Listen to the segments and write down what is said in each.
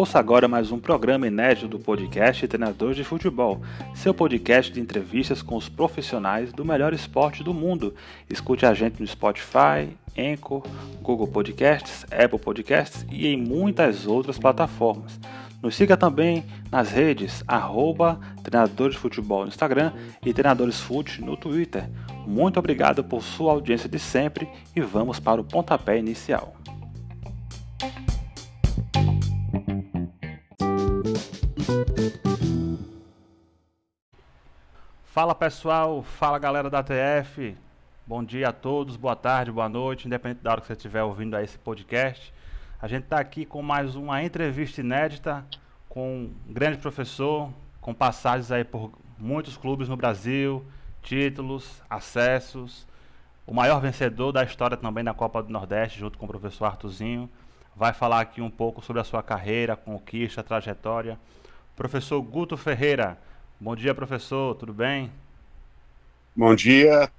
Ouça agora mais um programa inédito do podcast Treinadores de Futebol, seu podcast de entrevistas com os profissionais do melhor esporte do mundo. Escute a gente no Spotify, Anchor, Google Podcasts, Apple Podcasts e em muitas outras plataformas. Nos siga também nas redes arroba Treinadores Futebol no Instagram e Treinadores Fute no Twitter. Muito obrigado por sua audiência de sempre e vamos para o pontapé inicial. Fala pessoal, fala galera da TF, bom dia a todos, boa tarde, boa noite, independente da hora que você estiver ouvindo esse podcast. A gente está aqui com mais uma entrevista inédita com um grande professor, com passagens aí por muitos clubes no Brasil, títulos, acessos, o maior vencedor da história também da Copa do Nordeste, junto com o professor Artuzinho. Vai falar aqui um pouco sobre a sua carreira, conquista, trajetória. Professor Guto Ferreira, Bom dia, professor, tudo bem? Bom dia,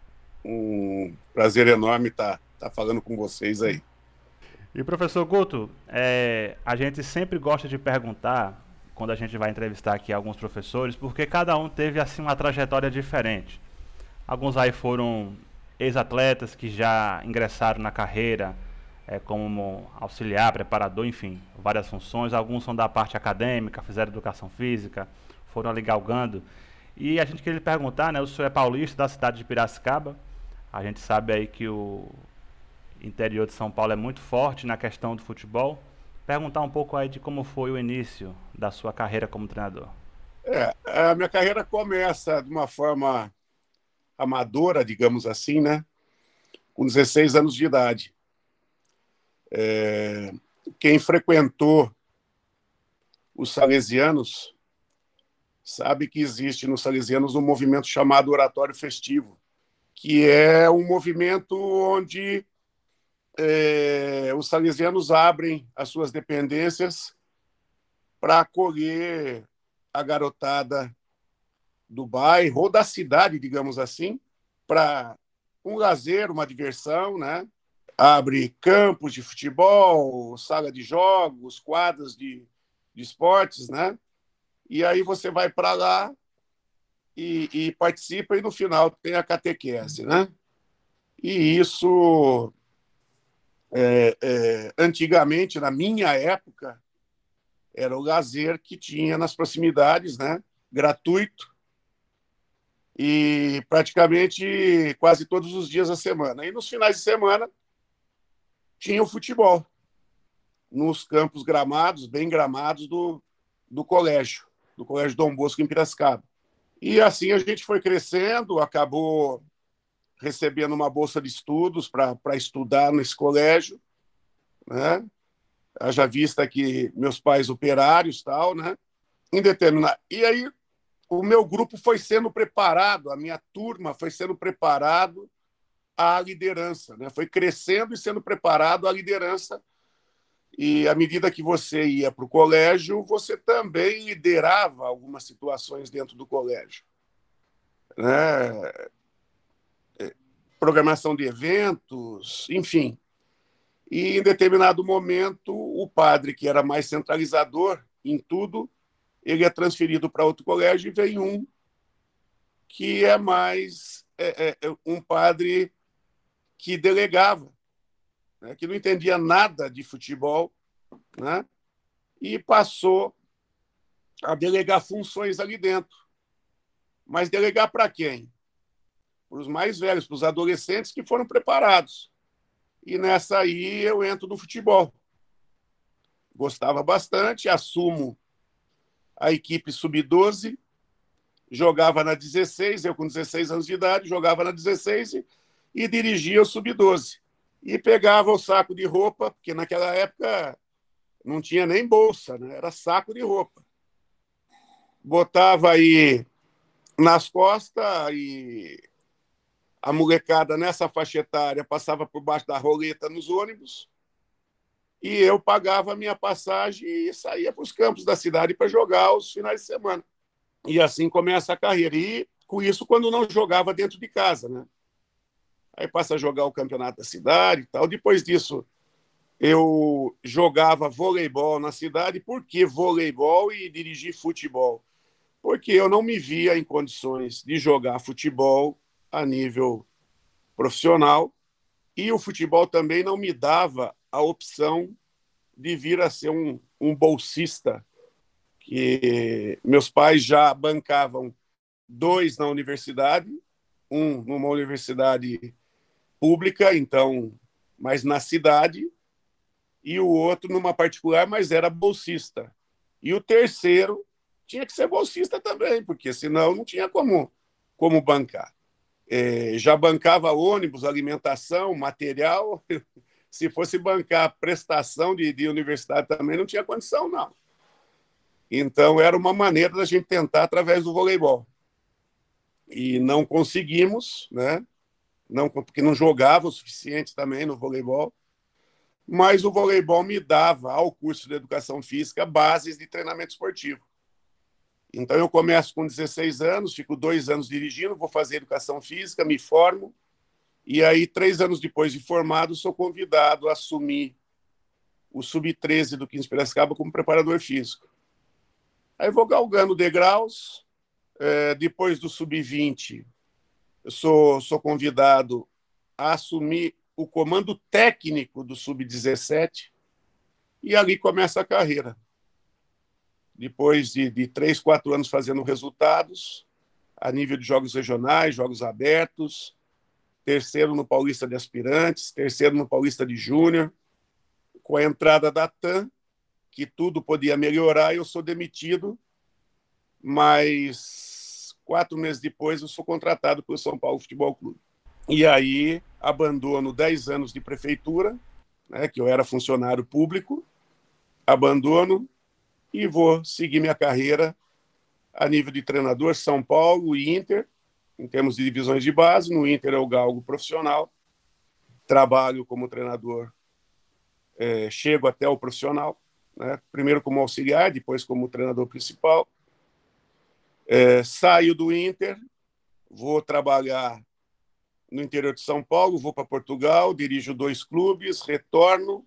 um prazer enorme estar tá, tá falando com vocês aí. E professor Guto, é, a gente sempre gosta de perguntar, quando a gente vai entrevistar aqui alguns professores, porque cada um teve assim uma trajetória diferente. Alguns aí foram ex-atletas que já ingressaram na carreira é, como auxiliar, preparador, enfim, várias funções. Alguns são da parte acadêmica, fizeram educação física, foram ali galgando. E a gente queria lhe perguntar, né? O senhor é paulista da cidade de Piracicaba. A gente sabe aí que o interior de São Paulo é muito forte na questão do futebol. Perguntar um pouco aí de como foi o início da sua carreira como treinador. É, a minha carreira começa de uma forma amadora, digamos assim, né? Com 16 anos de idade. É, quem frequentou os salesianos sabe que existe nos salesianos um movimento chamado Oratório Festivo, que é um movimento onde é, os salesianos abrem as suas dependências para acolher a garotada do bairro ou da cidade, digamos assim, para um lazer, uma diversão, né? Abre campos de futebol, sala de jogos, quadras de, de esportes, né? E aí você vai para lá e, e, participa, e no final tem a catequese. Né? E isso, é, é, antigamente, na minha época, era o lazer que tinha nas proximidades, né? gratuito, e praticamente quase todos os dias da semana. E nos finais de semana tinha o futebol nos campos gramados, bem gramados do, do colégio do Colégio Dom Bosco em Piracicaba. E assim a gente foi crescendo, acabou recebendo uma bolsa de estudos para estudar nesse colégio, né? Haja vista que meus pais operários tal, né? Indeterminado. E aí o meu grupo foi sendo preparado, a minha turma foi sendo preparado à liderança, né? Foi crescendo e sendo preparado à liderança e à medida que você ia para o colégio, você também liderava algumas situações dentro do colégio. Né? Programação de eventos, enfim. E em determinado momento, o padre, que era mais centralizador em tudo, ele é transferido para outro colégio e vem um que é mais é, é, é um padre que delegava né, que não entendia nada de futebol, né, e passou a delegar funções ali dentro. Mas delegar para quem? Para os mais velhos, para os adolescentes que foram preparados. E nessa aí eu entro no futebol. Gostava bastante, assumo a equipe sub-12, jogava na 16, eu com 16 anos de idade, jogava na 16 e, e dirigia o sub-12 e pegava o saco de roupa, porque naquela época não tinha nem bolsa, né? era saco de roupa. Botava aí nas costas e a molecada nessa faixa etária passava por baixo da roleta nos ônibus e eu pagava a minha passagem e saía para os campos da cidade para jogar os finais de semana. E assim começa a carreira. E com isso, quando não jogava dentro de casa, né? aí passa a jogar o campeonato da cidade e tal. Depois disso, eu jogava voleibol na cidade. Por que voleibol e dirigir futebol? Porque eu não me via em condições de jogar futebol a nível profissional e o futebol também não me dava a opção de vir a ser um, um bolsista, que meus pais já bancavam dois na universidade, um numa universidade pública, então, mas na cidade, e o outro numa particular, mas era bolsista. E o terceiro tinha que ser bolsista também, porque senão não tinha como, como bancar. É, já bancava ônibus, alimentação, material. Se fosse bancar prestação de, de universidade também, não tinha condição, não. Então, era uma maneira da gente tentar através do voleibol. E não conseguimos, né? Não, porque não jogava o suficiente também no voleibol mas o voleibol me dava, ao curso de educação física, bases de treinamento esportivo. Então, eu começo com 16 anos, fico dois anos dirigindo, vou fazer educação física, me formo, e aí, três anos depois de formado, sou convidado a assumir o sub-13 do 15 Piracicaba como preparador físico. Aí vou galgando degraus, é, depois do sub-20, eu sou, sou convidado a assumir o comando técnico do Sub-17 e ali começa a carreira. Depois de, de três, quatro anos fazendo resultados, a nível de jogos regionais, jogos abertos, terceiro no Paulista de Aspirantes, terceiro no Paulista de Júnior, com a entrada da TAM, que tudo podia melhorar, eu sou demitido, mas quatro meses depois eu sou contratado pelo São Paulo Futebol Clube. E aí abandono 10 anos de prefeitura, né, que eu era funcionário público, abandono e vou seguir minha carreira a nível de treinador São Paulo e Inter, em termos de divisões de base. No Inter é o galgo profissional. Trabalho como treinador, é, chego até o profissional, né? primeiro como auxiliar, depois como treinador principal. É, saio do Inter, vou trabalhar no interior de São Paulo, vou para Portugal, dirijo dois clubes, retorno.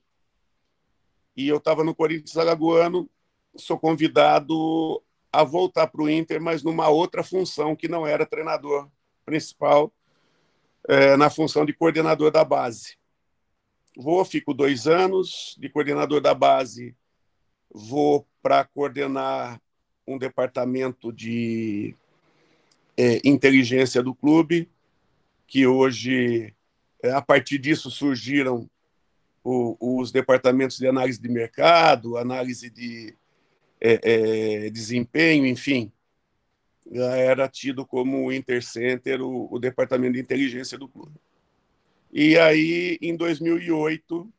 E eu estava no Corinthians Alagoano, sou convidado a voltar para o Inter, mas numa outra função que não era treinador principal, é, na função de coordenador da base. Vou, fico dois anos de coordenador da base, vou para coordenar um departamento de é, inteligência do clube, que hoje, é, a partir disso, surgiram o, os departamentos de análise de mercado, análise de é, é, desempenho, enfim. Era tido como o Intercenter, o, o departamento de inteligência do clube. E aí, em 2008,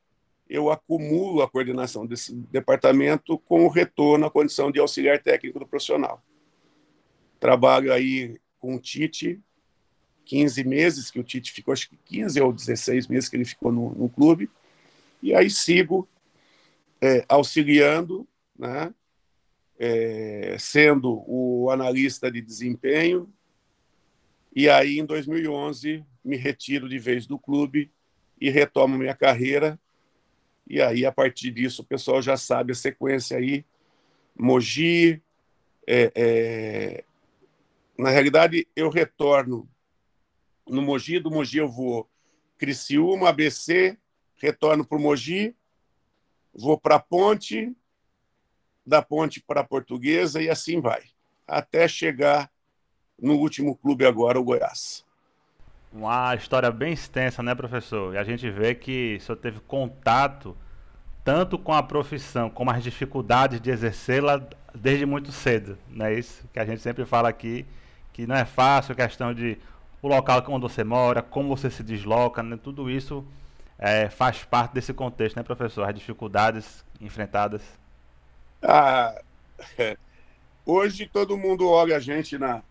eu acumulo a coordenação desse departamento com o retorno à condição de auxiliar técnico do profissional. Trabalho aí com o Tite, 15 meses que o Tite ficou, acho que 15 ou 16 meses que ele ficou no, no clube, e aí sigo é, auxiliando, né, é, sendo o analista de desempenho, e aí em 2011 me retiro de vez do clube e retomo minha carreira, e aí a partir disso o pessoal já sabe a sequência aí, Mogi, é, é na realidade eu retorno no Mogi, do Mogi eu vou Criciúma, ABC, retorno para o Mogi, vou para Ponte, da Ponte para a Portuguesa e assim vai, até chegar no último clube agora, o Goiás. Uma história bem extensa, né, professor? E a gente vê que o senhor teve contato tanto com a profissão como as dificuldades de exercê-la desde muito cedo, não é isso? Que a gente sempre fala aqui, que não é fácil, questão de o local onde você mora, como você se desloca, né? tudo isso é, faz parte desse contexto, né, professor? As dificuldades enfrentadas. Ah. Hoje todo mundo olha a gente na,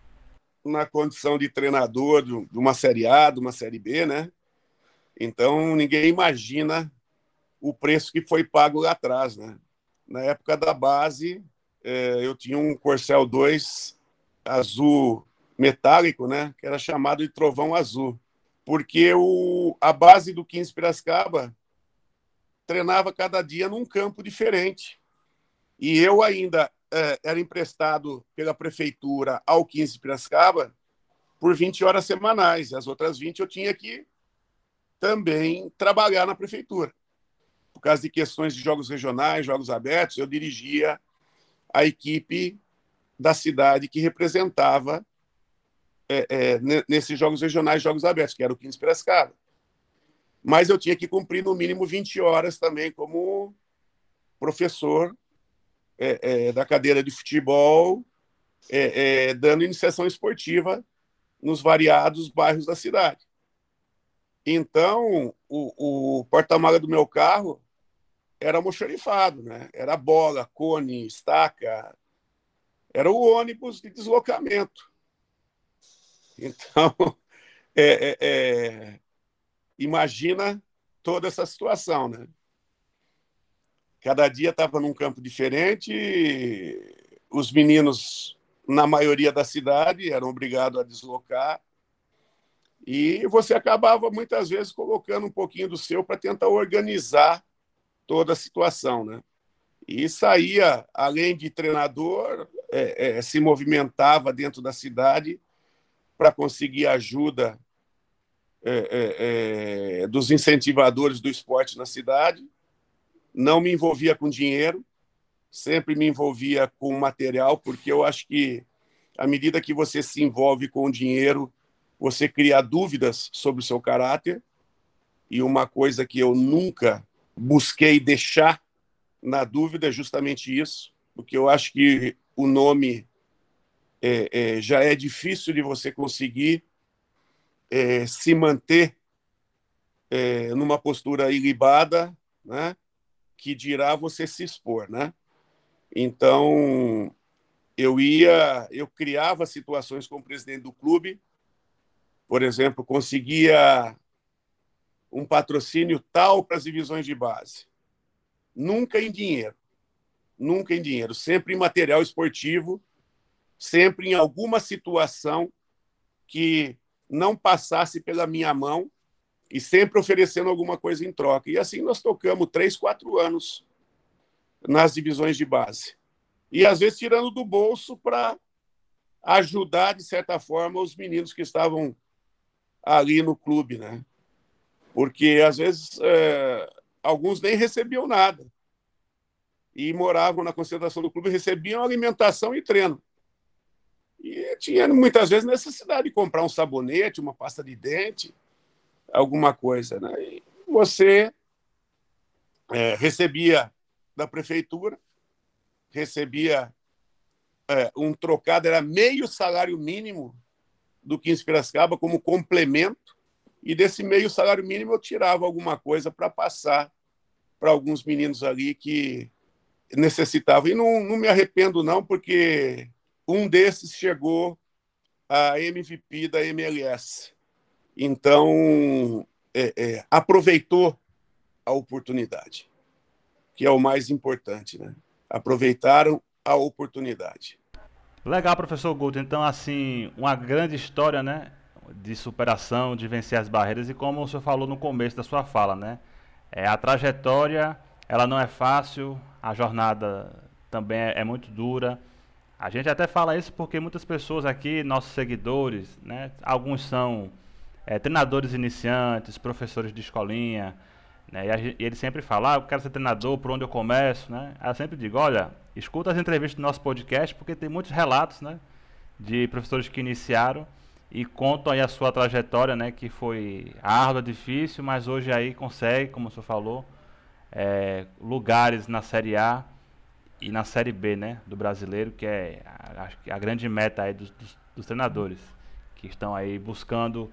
na condição de treinador de uma Série A, de uma Série B, né? Então ninguém imagina o preço que foi pago lá atrás, né? Na época da base, é, eu tinha um Corcel 2 azul metálico, né, que era chamado de trovão azul. porque o, a base do 15 Piracicaba treinava cada dia num campo diferente. E eu ainda é, era emprestado pela prefeitura ao 15 Piracicaba por 20 horas semanais. As outras 20 eu tinha que também trabalhar na prefeitura. Por causa de questões de jogos regionais, jogos abertos, eu dirigia a equipe da cidade que representava é, é, nesses jogos regionais, jogos abertos, que era o 15 Piracicaba. Mas eu tinha que cumprir no mínimo 20 horas também como professor é, é, da cadeira de futebol, é, é, dando iniciação esportiva nos variados bairros da cidade. Então, o, o porta-mala do meu carro era almoxarifado, né? Era bola, cone, estaca, era o ônibus de deslocamento. Então, é, é, é, imagina toda essa situação, né? Cada dia estava num campo diferente, os meninos, na maioria da cidade, eram obrigados a deslocar, e você acabava muitas vezes colocando um pouquinho do seu para tentar organizar toda a situação, né? E saía, além de treinador, é, é, se movimentava dentro da cidade para conseguir ajuda é, é, é, dos incentivadores do esporte na cidade não me envolvia com dinheiro, sempre me envolvia com material, porque eu acho que à medida que você se envolve com o dinheiro, você cria dúvidas sobre o seu caráter. E uma coisa que eu nunca busquei deixar na dúvida é justamente isso, porque eu acho que o nome é, é, já é difícil de você conseguir é, se manter é, numa postura ilibada, né? Que dirá você se expor, né? Então, eu ia, eu criava situações com o presidente do clube, por exemplo, conseguia um patrocínio tal para as divisões de base. Nunca em dinheiro. Nunca em dinheiro, sempre em material esportivo, sempre em alguma situação que não passasse pela minha mão e sempre oferecendo alguma coisa em troca. E assim nós tocamos três, quatro anos nas divisões de base. E às vezes tirando do bolso para ajudar, de certa forma, os meninos que estavam ali no clube, né? Porque às vezes é, alguns nem recebiam nada e moravam na concentração do clube, recebiam alimentação e treino. E tinha muitas vezes necessidade de comprar um sabonete, uma pasta de dente, alguma coisa. Né? E você é, recebia da prefeitura, recebia é, um trocado, era meio salário mínimo do 15 Piracicaba como complemento, e desse meio salário mínimo eu tirava alguma coisa para passar para alguns meninos ali que necessitavam. E não, não me arrependo, não, porque um desses chegou a MVP da MLS. Então, é, é, aproveitou a oportunidade, que é o mais importante, né? Aproveitaram a oportunidade. Legal, professor Guto. Então, assim, uma grande história, né? De superação, de vencer as barreiras e como o senhor falou no começo da sua fala, né? É, a trajetória, ela não é fácil, a jornada também é, é muito dura. A gente até fala isso porque muitas pessoas aqui, nossos seguidores, né? Alguns são é, treinadores iniciantes, professores de escolinha, né? E, e, ele sempre fala, ah, eu quero ser treinador, por onde eu começo, né? Eu sempre digo, olha, escuta as entrevistas do nosso podcast, porque tem muitos relatos, né? De professores que iniciaram e contam aí a sua trajetória, né? Que foi árdua, difícil, mas hoje aí consegue, como o senhor falou, é, lugares na Série A e na Série B, né? Do brasileiro, que é a, a grande meta aí dos, dos, dos treinadores, que estão aí buscando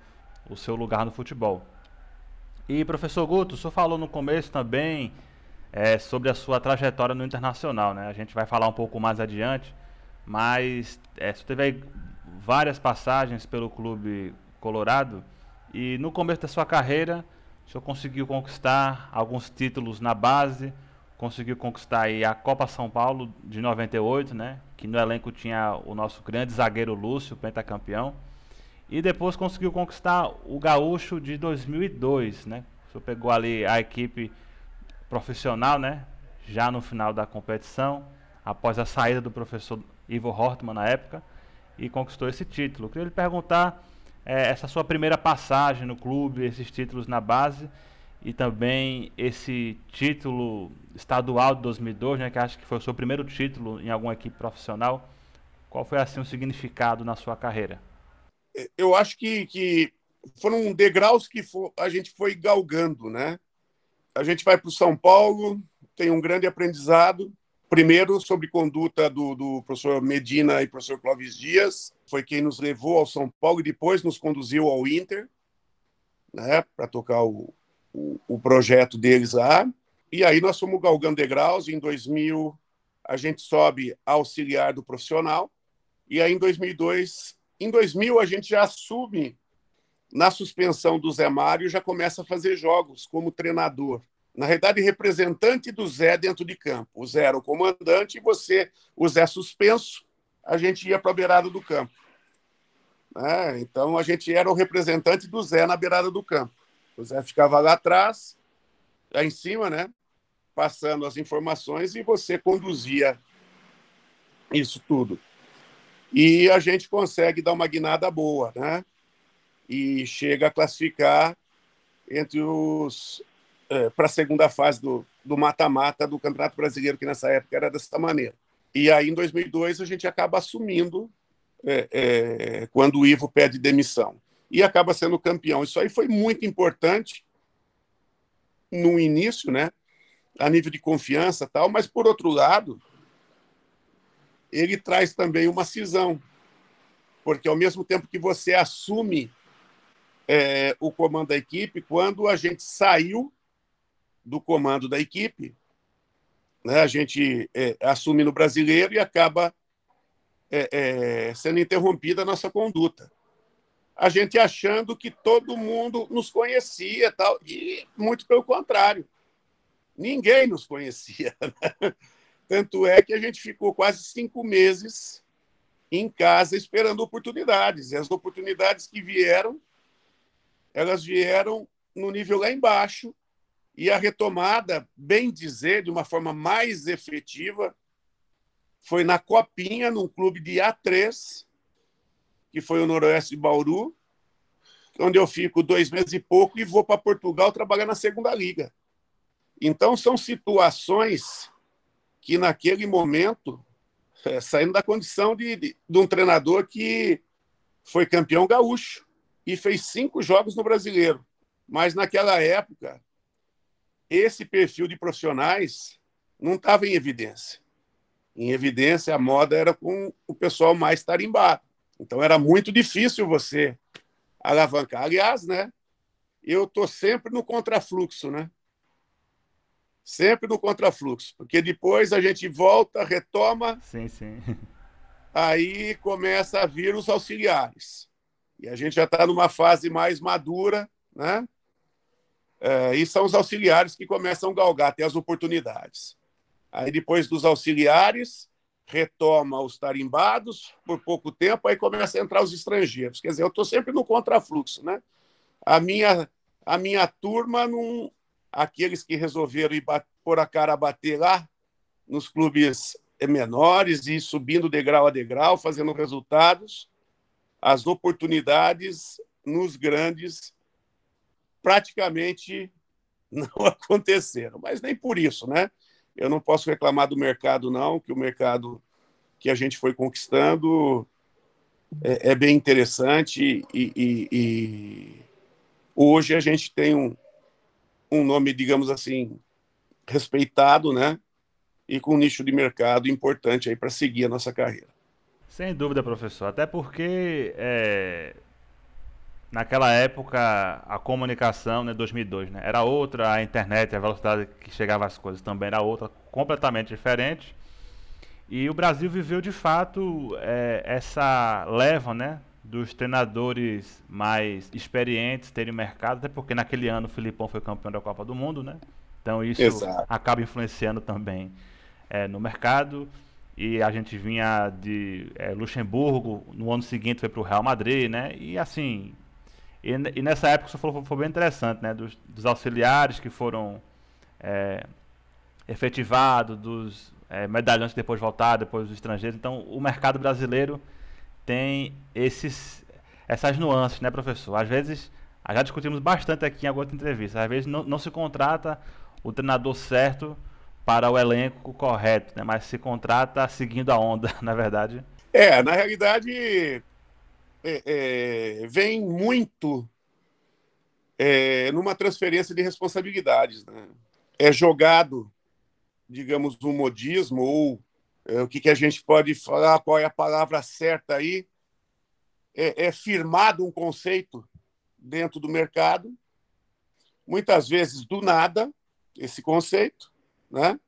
o seu lugar no futebol. E professor Guto, o senhor falou no começo também é, sobre a sua trajetória no internacional, né? A gente vai falar um pouco mais adiante, mas é, você teve várias passagens pelo clube colorado e no começo da sua carreira o senhor conseguiu conquistar alguns títulos na base, conseguiu conquistar aí a Copa São Paulo de 98, né? Que no elenco tinha o nosso grande zagueiro Lúcio, pentacampeão. E depois conseguiu conquistar o Gaúcho de 2002, né? O senhor pegou ali a equipe profissional, né? Já no final da competição, após a saída do professor Ivo Hortman na época, e conquistou esse título. Queria lhe perguntar é, essa sua primeira passagem no clube, esses títulos na base e também esse título estadual de 2002, né, que acho que foi o seu primeiro título em alguma equipe profissional. Qual foi assim o significado na sua carreira? Eu acho que, que foram degraus que for, a gente foi galgando, né? A gente vai para o São Paulo, tem um grande aprendizado. Primeiro, sobre conduta do, do professor Medina e professor Clóvis Dias, foi quem nos levou ao São Paulo e depois nos conduziu ao Inter, né, para tocar o, o, o, projeto deles lá. E aí nós fomos galgando degraus. Em 2000, a gente sobe auxiliar do profissional. E aí, em 2002, em 2000, a gente já assume na suspensão do Zé Mário, já começa a fazer jogos como treinador. Na realidade, representante do Zé dentro de campo. O Zé era o comandante e você, o Zé suspenso, a gente ia para a beirada do campo. Né? Então, a gente era o representante do Zé na beirada do campo. O Zé ficava lá atrás, lá em cima, né? passando as informações e você conduzia isso tudo. E a gente consegue dar uma guinada boa, né? E chega a classificar entre os é, para a segunda fase do mata-mata do, do Campeonato Brasileiro, que nessa época era dessa maneira. E aí, em 2002, a gente acaba assumindo é, é, quando o Ivo pede demissão. E acaba sendo campeão. Isso aí foi muito importante no início, né? a nível de confiança tal, mas, por outro lado, ele traz também uma cisão, porque ao mesmo tempo que você assume é, o comando da equipe, quando a gente saiu do comando da equipe, né, a gente é, assume no brasileiro e acaba é, é, sendo interrompida a nossa conduta. A gente achando que todo mundo nos conhecia tal, e muito pelo contrário. Ninguém nos conhecia. Né? Tanto é que a gente ficou quase cinco meses em casa esperando oportunidades. E as oportunidades que vieram, elas vieram no nível lá embaixo. E a retomada, bem dizer, de uma forma mais efetiva, foi na Copinha, num clube de A3, que foi o Noroeste de Bauru, onde eu fico dois meses e pouco e vou para Portugal trabalhar na segunda liga. Então, são situações que, naquele momento, é, saindo da condição de, de, de um treinador que foi campeão gaúcho e fez cinco jogos no brasileiro. Mas, naquela época, esse perfil de profissionais não estava em evidência. Em evidência, a moda era com o pessoal mais tarimbado. Então, era muito difícil você alavancar. Aliás, né, eu estou sempre no contrafluxo, né? Sempre no contrafluxo, porque depois a gente volta, retoma. Sim, sim. Aí começa a vir os auxiliares. E a gente já está numa fase mais madura, né? É, e são os auxiliares que começam a galgar até as oportunidades. Aí depois dos auxiliares, retoma os tarimbados por pouco tempo, aí começa a entrar os estrangeiros. Quer dizer, eu estou sempre no contrafluxo, né? A minha, a minha turma não, aqueles que resolveram ir pôr a cara a bater lá nos clubes menores e subindo degrau a degrau, fazendo resultados, as oportunidades nos grandes praticamente não aconteceram. Mas nem por isso, né? Eu não posso reclamar do mercado, não, que o mercado que a gente foi conquistando é, é bem interessante e, e, e, hoje a gente tem um, um nome, digamos assim, respeitado, né? E com um nicho de mercado importante aí para seguir a nossa carreira. Sem dúvida, professor. Até porque é, naquela época a comunicação, né, 2002, né, era outra, a internet, a velocidade que chegava às coisas também era outra, completamente diferente. E o Brasil viveu de fato é, essa leva, né, dos treinadores mais experientes terem mercado, até porque naquele ano o Filipão foi campeão da Copa do Mundo, né? Então isso Exato. acaba influenciando também é, no mercado. e a gente vinha de é, Luxemburgo, no ano seguinte foi para o Real Madrid, né? E assim, e, e, nessa época você falou foi bem interessante, né? Dos, dos auxiliares que foram é, efetivados, dos é, medalhões que depois voltaram, depois dos estrangeiros. Então, o mercado brasileiro tem esses, essas nuances, né, professor? Às vezes, já discutimos bastante aqui em alguma entrevista, às vezes não, não se contrata o treinador certo para o elenco correto, né? mas se contrata seguindo a onda, na verdade. É, na realidade, é, é, vem muito é, numa transferência de responsabilidades. Né? É jogado, digamos, um modismo, ou o que, que a gente pode falar, qual é a palavra certa aí, é, é firmado um conceito dentro do mercado, muitas vezes do nada, esse conceito, né?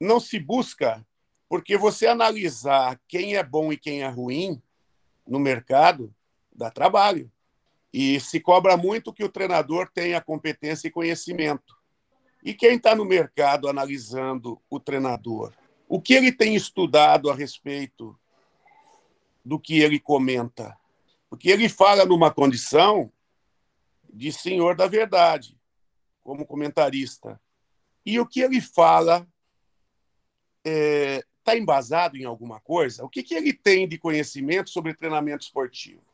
não se busca, porque você analisar quem é bom e quem é ruim no mercado dá trabalho. E se cobra muito que o treinador tenha competência e conhecimento. E quem está no mercado analisando o treinador? O que ele tem estudado a respeito do que ele comenta? Porque ele fala numa condição de senhor da verdade, como comentarista. E o que ele fala está é, tá embasado em alguma coisa? O que, que ele tem de conhecimento sobre treinamento esportivo?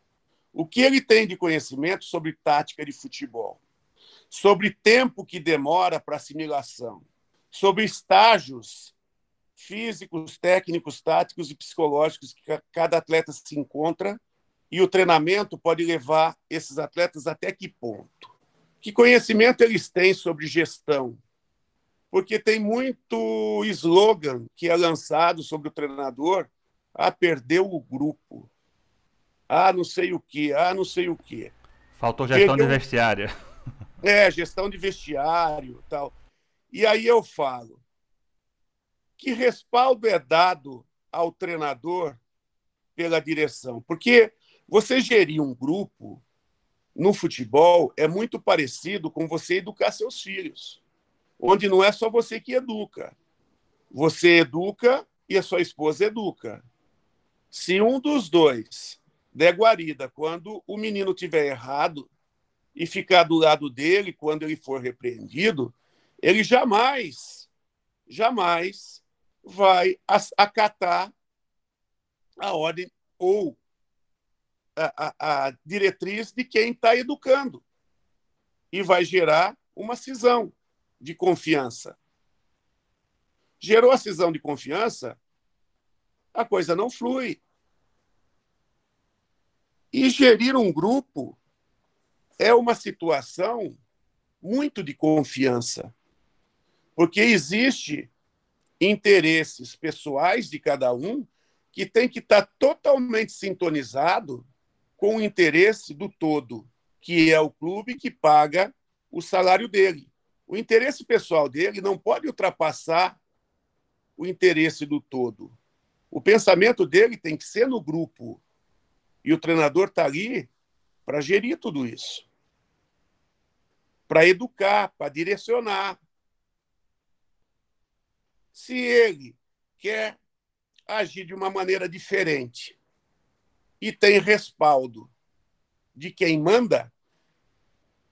O que ele tem de conhecimento sobre tática de futebol? Sobre tempo que demora para assimilação? Sobre estágios físicos, técnicos, táticos e psicológicos que cada atleta se encontra e o treinamento pode levar esses atletas até que ponto? Que conhecimento eles têm sobre gestão? porque tem muito slogan que é lançado sobre o treinador. Ah, perdeu o grupo. Ah, não sei o que. Ah, não sei o que. Faltou gestão perdeu... de vestiário. É, gestão de vestiário tal. E aí eu falo, que respaldo é dado ao treinador pela direção? Porque você gerir um grupo no futebol é muito parecido com você educar seus filhos onde não é só você que educa. Você educa e a sua esposa educa. Se um dos dois der guarida quando o menino tiver errado e ficar do lado dele quando ele for repreendido, ele jamais, jamais vai acatar a ordem ou a, a, a diretriz de quem está educando e vai gerar uma cisão de confiança. Gerou a cisão de confiança, a coisa não flui. E gerir um grupo é uma situação muito de confiança, porque existe interesses pessoais de cada um que tem que estar totalmente sintonizado com o interesse do todo, que é o clube que paga o salário dele. O interesse pessoal dele não pode ultrapassar o interesse do todo. O pensamento dele tem que ser no grupo. E o treinador está ali para gerir tudo isso para educar, para direcionar. Se ele quer agir de uma maneira diferente e tem respaldo de quem manda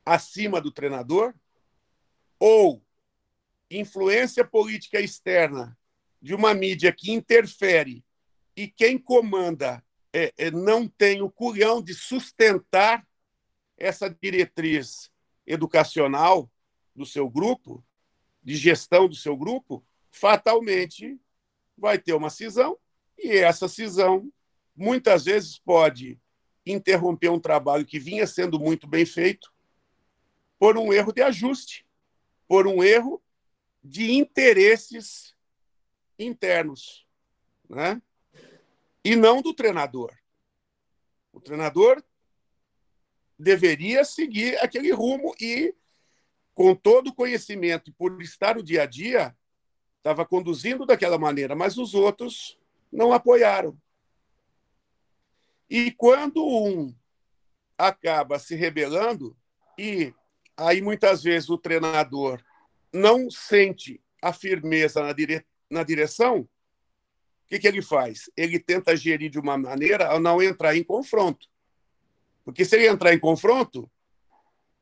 acima do treinador, ou influência política externa de uma mídia que interfere e quem comanda é, é, não tem o culhão de sustentar essa diretriz educacional do seu grupo, de gestão do seu grupo, fatalmente vai ter uma cisão e essa cisão muitas vezes pode interromper um trabalho que vinha sendo muito bem feito por um erro de ajuste por um erro de interesses internos, né? E não do treinador. O treinador deveria seguir aquele rumo e, com todo o conhecimento, por estar no dia a dia, estava conduzindo daquela maneira, mas os outros não apoiaram. E quando um acaba se rebelando e aí muitas vezes o treinador não sente a firmeza na, dire... na direção, o que, que ele faz? Ele tenta gerir de uma maneira a não entrar em confronto. Porque se ele entrar em confronto,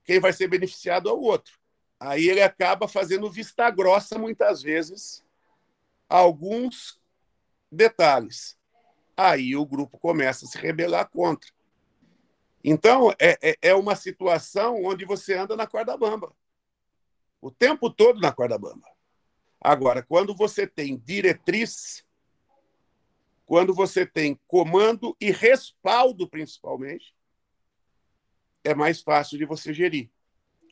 quem vai ser beneficiado é o outro. Aí ele acaba fazendo vista grossa, muitas vezes, alguns detalhes. Aí o grupo começa a se rebelar contra. Então, é, é, é uma situação onde você anda na corda bamba. O tempo todo na corda bamba. Agora, quando você tem diretriz, quando você tem comando e respaldo, principalmente, é mais fácil de você gerir.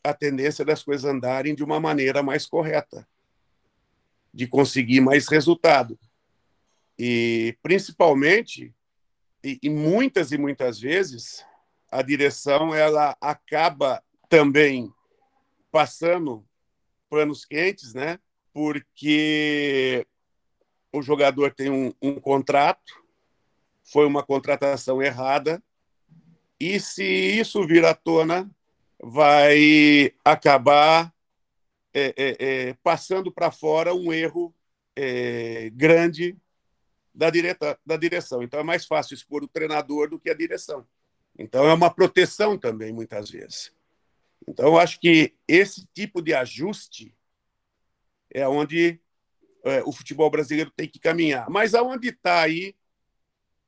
A tendência das coisas andarem de uma maneira mais correta, de conseguir mais resultado. E, principalmente, e, e muitas e muitas vezes, a direção ela acaba também passando panos quentes, né? Porque o jogador tem um, um contrato, foi uma contratação errada, e se isso vir à tona, vai acabar é, é, é, passando para fora um erro é, grande da, direta, da direção. Então é mais fácil expor o treinador do que a direção. Então é uma proteção também, muitas vezes. Então eu acho que esse tipo de ajuste é onde é, o futebol brasileiro tem que caminhar. Mas aonde está aí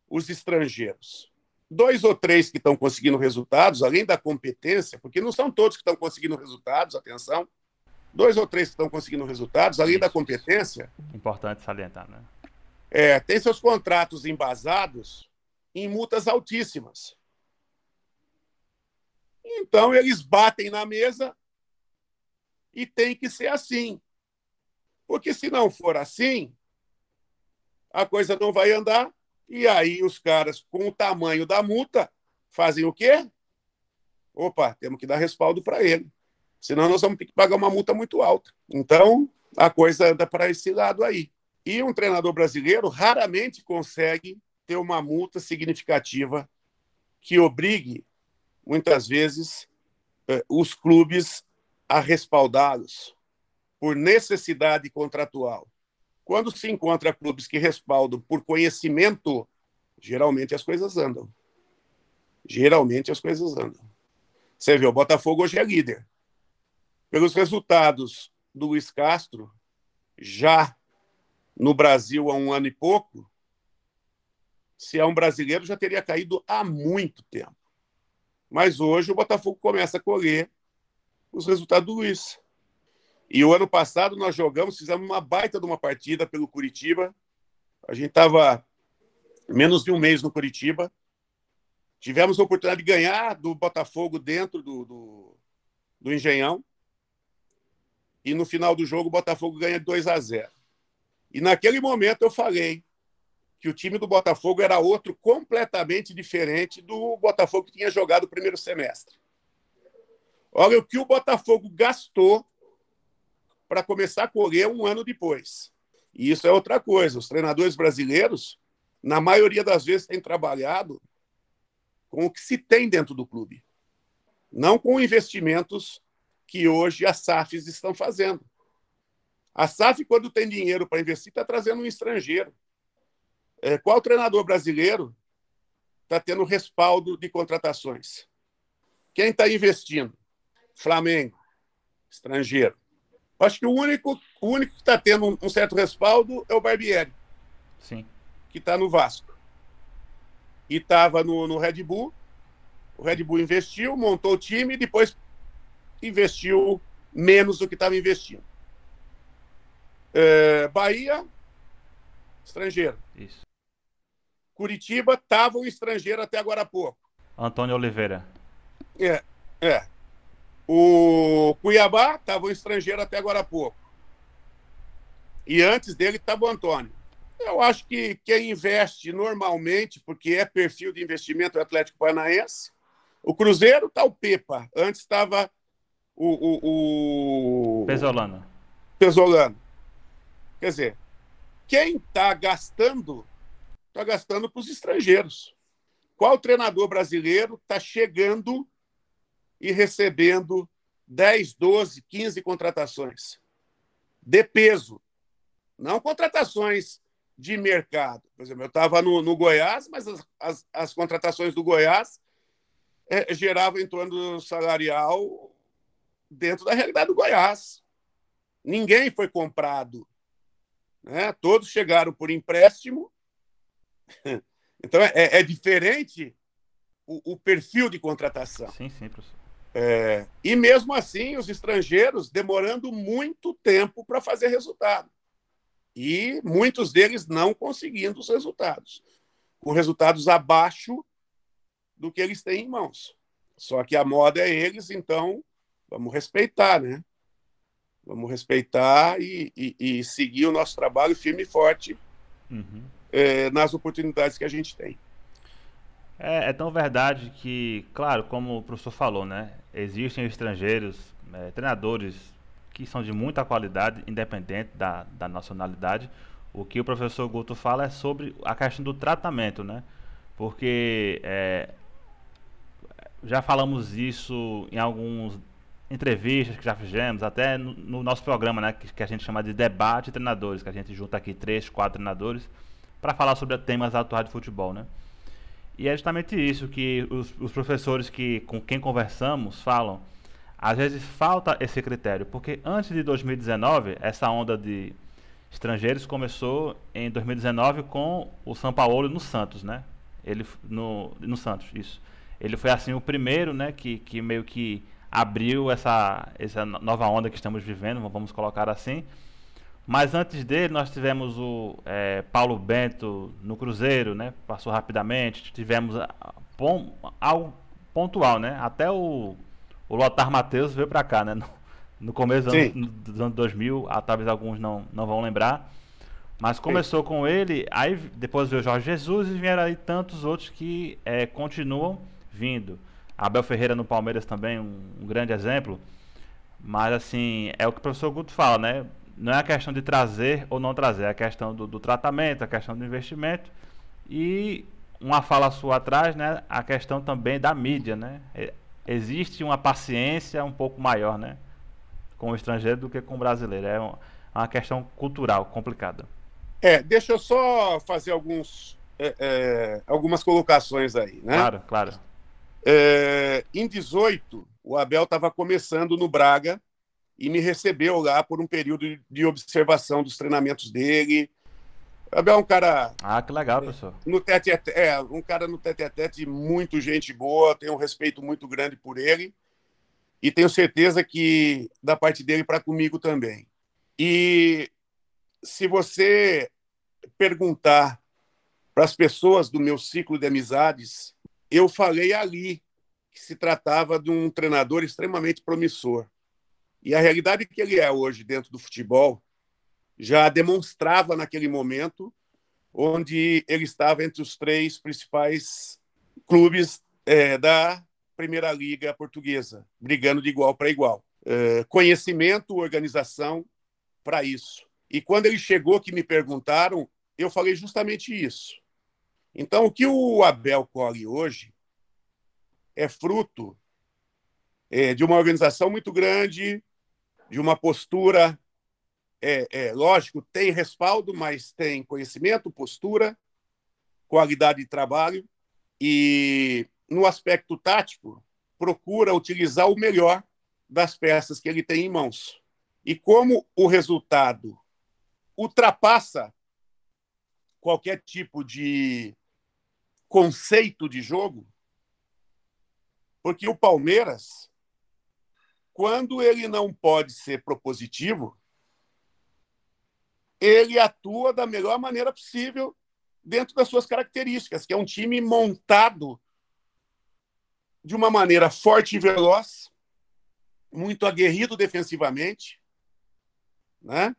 os estrangeiros? Dois ou três que estão conseguindo resultados, além da competência, porque não são todos que estão conseguindo resultados, atenção. Dois ou três que estão conseguindo resultados, além Isso. da competência. Importante salientar, né? É, tem seus contratos embasados em multas altíssimas. Então, eles batem na mesa e tem que ser assim. Porque se não for assim, a coisa não vai andar. E aí os caras, com o tamanho da multa, fazem o quê? Opa, temos que dar respaldo para ele. Senão nós vamos ter que pagar uma multa muito alta. Então, a coisa anda para esse lado aí. E um treinador brasileiro raramente consegue ter uma multa significativa que obrigue, muitas vezes, eh, os clubes a respaldá-los por necessidade contratual. Quando se encontra clubes que respaldam por conhecimento, geralmente as coisas andam. Geralmente as coisas andam. Você vê, o Botafogo hoje é líder. Pelos resultados do Luiz Castro, já no Brasil há um ano e pouco, se é um brasileiro, já teria caído há muito tempo. Mas hoje o Botafogo começa a colher os resultados do Luiz. E o ano passado nós jogamos, fizemos uma baita de uma partida pelo Curitiba. A gente estava menos de um mês no Curitiba. Tivemos a oportunidade de ganhar do Botafogo dentro do, do, do Engenhão. E no final do jogo o Botafogo ganha 2 a 0. E naquele momento eu falei que o time do Botafogo era outro completamente diferente do Botafogo que tinha jogado o primeiro semestre. Olha o que o Botafogo gastou para começar a correr um ano depois. E isso é outra coisa. Os treinadores brasileiros, na maioria das vezes, têm trabalhado com o que se tem dentro do clube, não com investimentos que hoje as SAFs estão fazendo. A SAF, quando tem dinheiro para investir, está trazendo um estrangeiro. É, qual treinador brasileiro está tendo respaldo de contratações? Quem está investindo? Flamengo, estrangeiro. Acho que o único, o único que está tendo um, certo respaldo é o Barbieri. Sim. Que está no Vasco. E estava no, no Red Bull. O Red Bull investiu, montou o time e depois investiu menos do que estava investindo. É, Bahia, estrangeiro. Isso. Curitiba estava um estrangeiro até agora há pouco. Antônio Oliveira. É, é. O Cuiabá estava um estrangeiro até agora há pouco. E antes dele estava o Antônio. Eu acho que quem investe normalmente, porque é perfil de investimento do Atlético Paranaense, o Cruzeiro está o Pepa. Antes estava o, o, o. Pesolano. Pesolano. Quer dizer, quem está gastando, está gastando para os estrangeiros. Qual treinador brasileiro está chegando e recebendo 10, 12, 15 contratações de peso. Não contratações de mercado. Por exemplo, eu estava no, no, Goiás, mas as, as, as, contratações do Goiás é, geravam em torno do salarial dentro da realidade do Goiás. Ninguém foi comprado. Né? Todos chegaram por empréstimo. Então, é, é diferente o, o, perfil de contratação. Sim, sim, professor. É, e mesmo assim, os estrangeiros demorando muito tempo para fazer resultado e muitos deles não conseguindo os resultados, com resultados abaixo do que eles têm em mãos. Só que a moda é eles, então vamos respeitar, né? Vamos respeitar e, e, e seguir o nosso trabalho firme e forte uhum. é, nas oportunidades que a gente tem. É, é, tão verdade que, claro, como o professor falou, né? Existem estrangeiros, é, treinadores que são de muita qualidade, independente da, da nacionalidade. O que o professor Guto fala é sobre a questão do tratamento, né? Porque é, já falamos isso em algumas entrevistas que já fizemos, até no, no nosso programa, né? Que, que, a gente chama de debate de treinadores, que a gente junta aqui três, quatro treinadores para falar sobre temas atuais de futebol, né? E é justamente isso que os, os professores que com quem conversamos falam às vezes falta esse critério, porque antes de 2019, essa onda de estrangeiros começou em 2019 com o São Paulo no Santos, né? Ele no, no Santos, isso. Ele foi assim o primeiro, né, que, que meio que abriu essa, essa nova onda que estamos vivendo, vamos colocar assim. Mas antes dele nós tivemos o é, Paulo Bento no Cruzeiro, né? Passou rapidamente. Tivemos bom, algo pontual, né? Até o o Lothar Matheus veio para cá, né? No, no começo dos anos, dos anos 2000, ah, talvez alguns não, não vão lembrar. Mas começou Sim. com ele, aí depois veio o Jorge Jesus e vieram aí tantos outros que é, continuam vindo. Abel Ferreira no Palmeiras também, um, um, grande exemplo. Mas assim, é o que o professor Guto fala, né? Não é a questão de trazer ou não trazer, é a questão do, do tratamento, a questão do investimento. E uma fala sua atrás, né? A questão também da mídia, né? É, existe uma paciência um pouco maior, né? Com o estrangeiro do que com o brasileiro. É uma questão cultural complicada. É, deixa eu só fazer alguns, é, é, algumas colocações aí, né? Claro, claro. É, em 18, o Abel estava começando no Braga e me recebeu lá por um período de observação dos treinamentos dele, Abel é um cara. Ah, que legal, professor. No tete é, um cara no tete a tete muito gente boa, tenho um respeito muito grande por ele e tenho certeza que da parte dele para comigo também. E se você perguntar para as pessoas do meu ciclo de amizades, eu falei ali que se tratava de um treinador extremamente promissor. E a realidade que ele é hoje dentro do futebol já demonstrava naquele momento, onde ele estava entre os três principais clubes é, da Primeira Liga Portuguesa, brigando de igual para igual. É, conhecimento, organização para isso. E quando ele chegou, que me perguntaram, eu falei justamente isso. Então, o que o Abel colhe hoje é fruto é, de uma organização muito grande, de uma postura é, é, lógico, tem respaldo, mas tem conhecimento, postura, qualidade de trabalho e, no aspecto tático, procura utilizar o melhor das peças que ele tem em mãos. E como o resultado ultrapassa qualquer tipo de conceito de jogo, porque o Palmeiras, quando ele não pode ser propositivo, ele atua da melhor maneira possível dentro das suas características, que é um time montado de uma maneira forte e veloz, muito aguerrido defensivamente, né?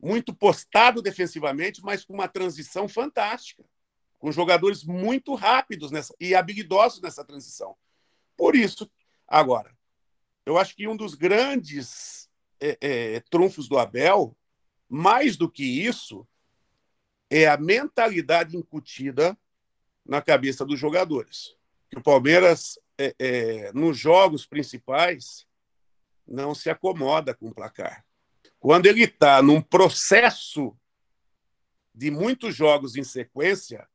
muito postado defensivamente, mas com uma transição fantástica, com jogadores muito rápidos nessa, e habilidosos nessa transição. Por isso, agora, eu acho que um dos grandes é, é, trunfos do Abel mais do que isso, é a mentalidade incutida na cabeça dos jogadores. Que o Palmeiras, é, é, nos jogos principais, não se acomoda com o placar. Quando ele está num processo de muitos jogos em sequência,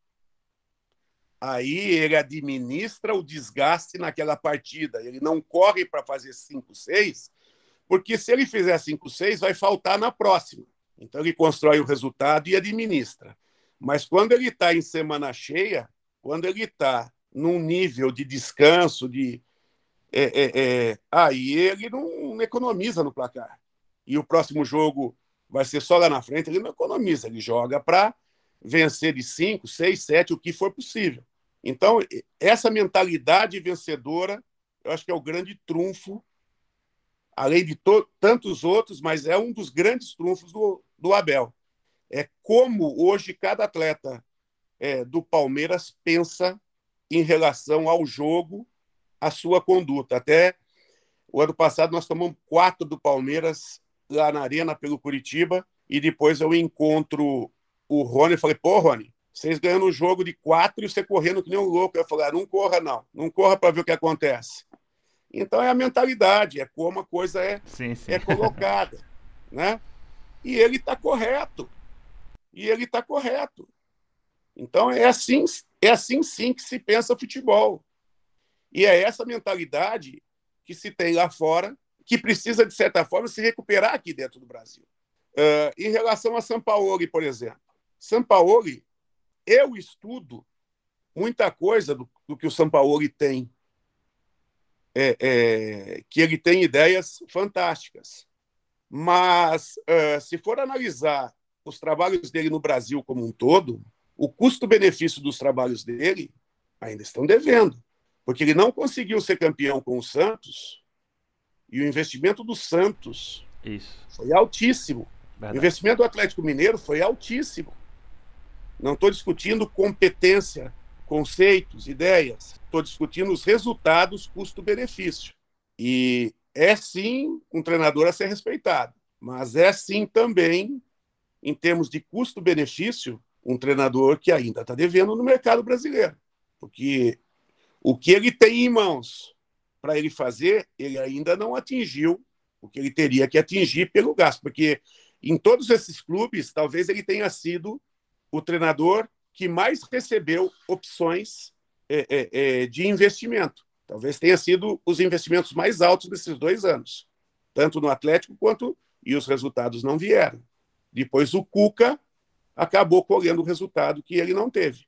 aí ele administra o desgaste naquela partida. Ele não corre para fazer 5, 6, porque se ele fizer 5, 6, vai faltar na próxima. Então ele constrói o resultado e administra. Mas quando ele está em semana cheia, quando ele está num nível de descanso, de é, é, é, aí ele não economiza no placar. E o próximo jogo vai ser só lá na frente, ele não economiza, ele joga para vencer de 5, 6, 7, o que for possível. Então, essa mentalidade vencedora, eu acho que é o grande trunfo, além de tantos outros, mas é um dos grandes trunfos do, do Abel. É como hoje cada atleta é, do Palmeiras pensa em relação ao jogo, a sua conduta. Até o ano passado nós tomamos quatro do Palmeiras lá na arena pelo Curitiba e depois eu encontro o Rony e falei, pô, Rony, vocês ganhando o jogo de quatro e você correndo que nem um louco. Eu falei, ah, não corra não, não corra para ver o que acontece. Então é a mentalidade, é como a coisa é, sim, sim. é colocada, né? E ele está correto. E ele está correto. Então é assim, é assim sim que se pensa futebol. E é essa mentalidade que se tem lá fora, que precisa, de certa forma, se recuperar aqui dentro do Brasil. Uh, em relação a São Paulo, por exemplo. São Paulo, eu estudo muita coisa do, do que o São Paulo tem é, é, que ele tem ideias fantásticas. Mas, uh, se for analisar os trabalhos dele no Brasil como um todo, o custo-benefício dos trabalhos dele ainda estão devendo. Porque ele não conseguiu ser campeão com o Santos e o investimento do Santos Isso. foi altíssimo. Verdade. O investimento do Atlético Mineiro foi altíssimo. Não estou discutindo competência conceitos, ideias. Estou discutindo os resultados, custo-benefício. E é sim um treinador a ser respeitado, mas é sim também, em termos de custo-benefício, um treinador que ainda está devendo no mercado brasileiro. Porque o que ele tem em mãos para ele fazer, ele ainda não atingiu o que ele teria que atingir pelo gasto. Porque em todos esses clubes, talvez ele tenha sido o treinador que mais recebeu opções é, é, é, de investimento. Talvez tenha sido os investimentos mais altos desses dois anos, tanto no Atlético quanto. E os resultados não vieram. Depois o Cuca acabou colhendo o resultado que ele não teve.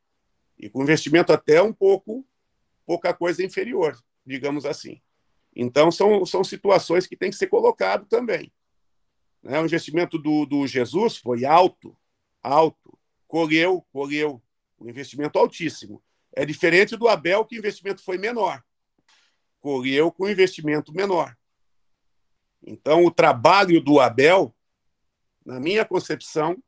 E com investimento até um pouco, pouca coisa inferior, digamos assim. Então, são, são situações que tem que ser colocado também. Né? O investimento do, do Jesus foi alto, alto colheu, colheu um investimento altíssimo. É diferente do Abel, que o investimento foi menor. Colheu com investimento menor. Então, o trabalho do Abel, na minha concepção,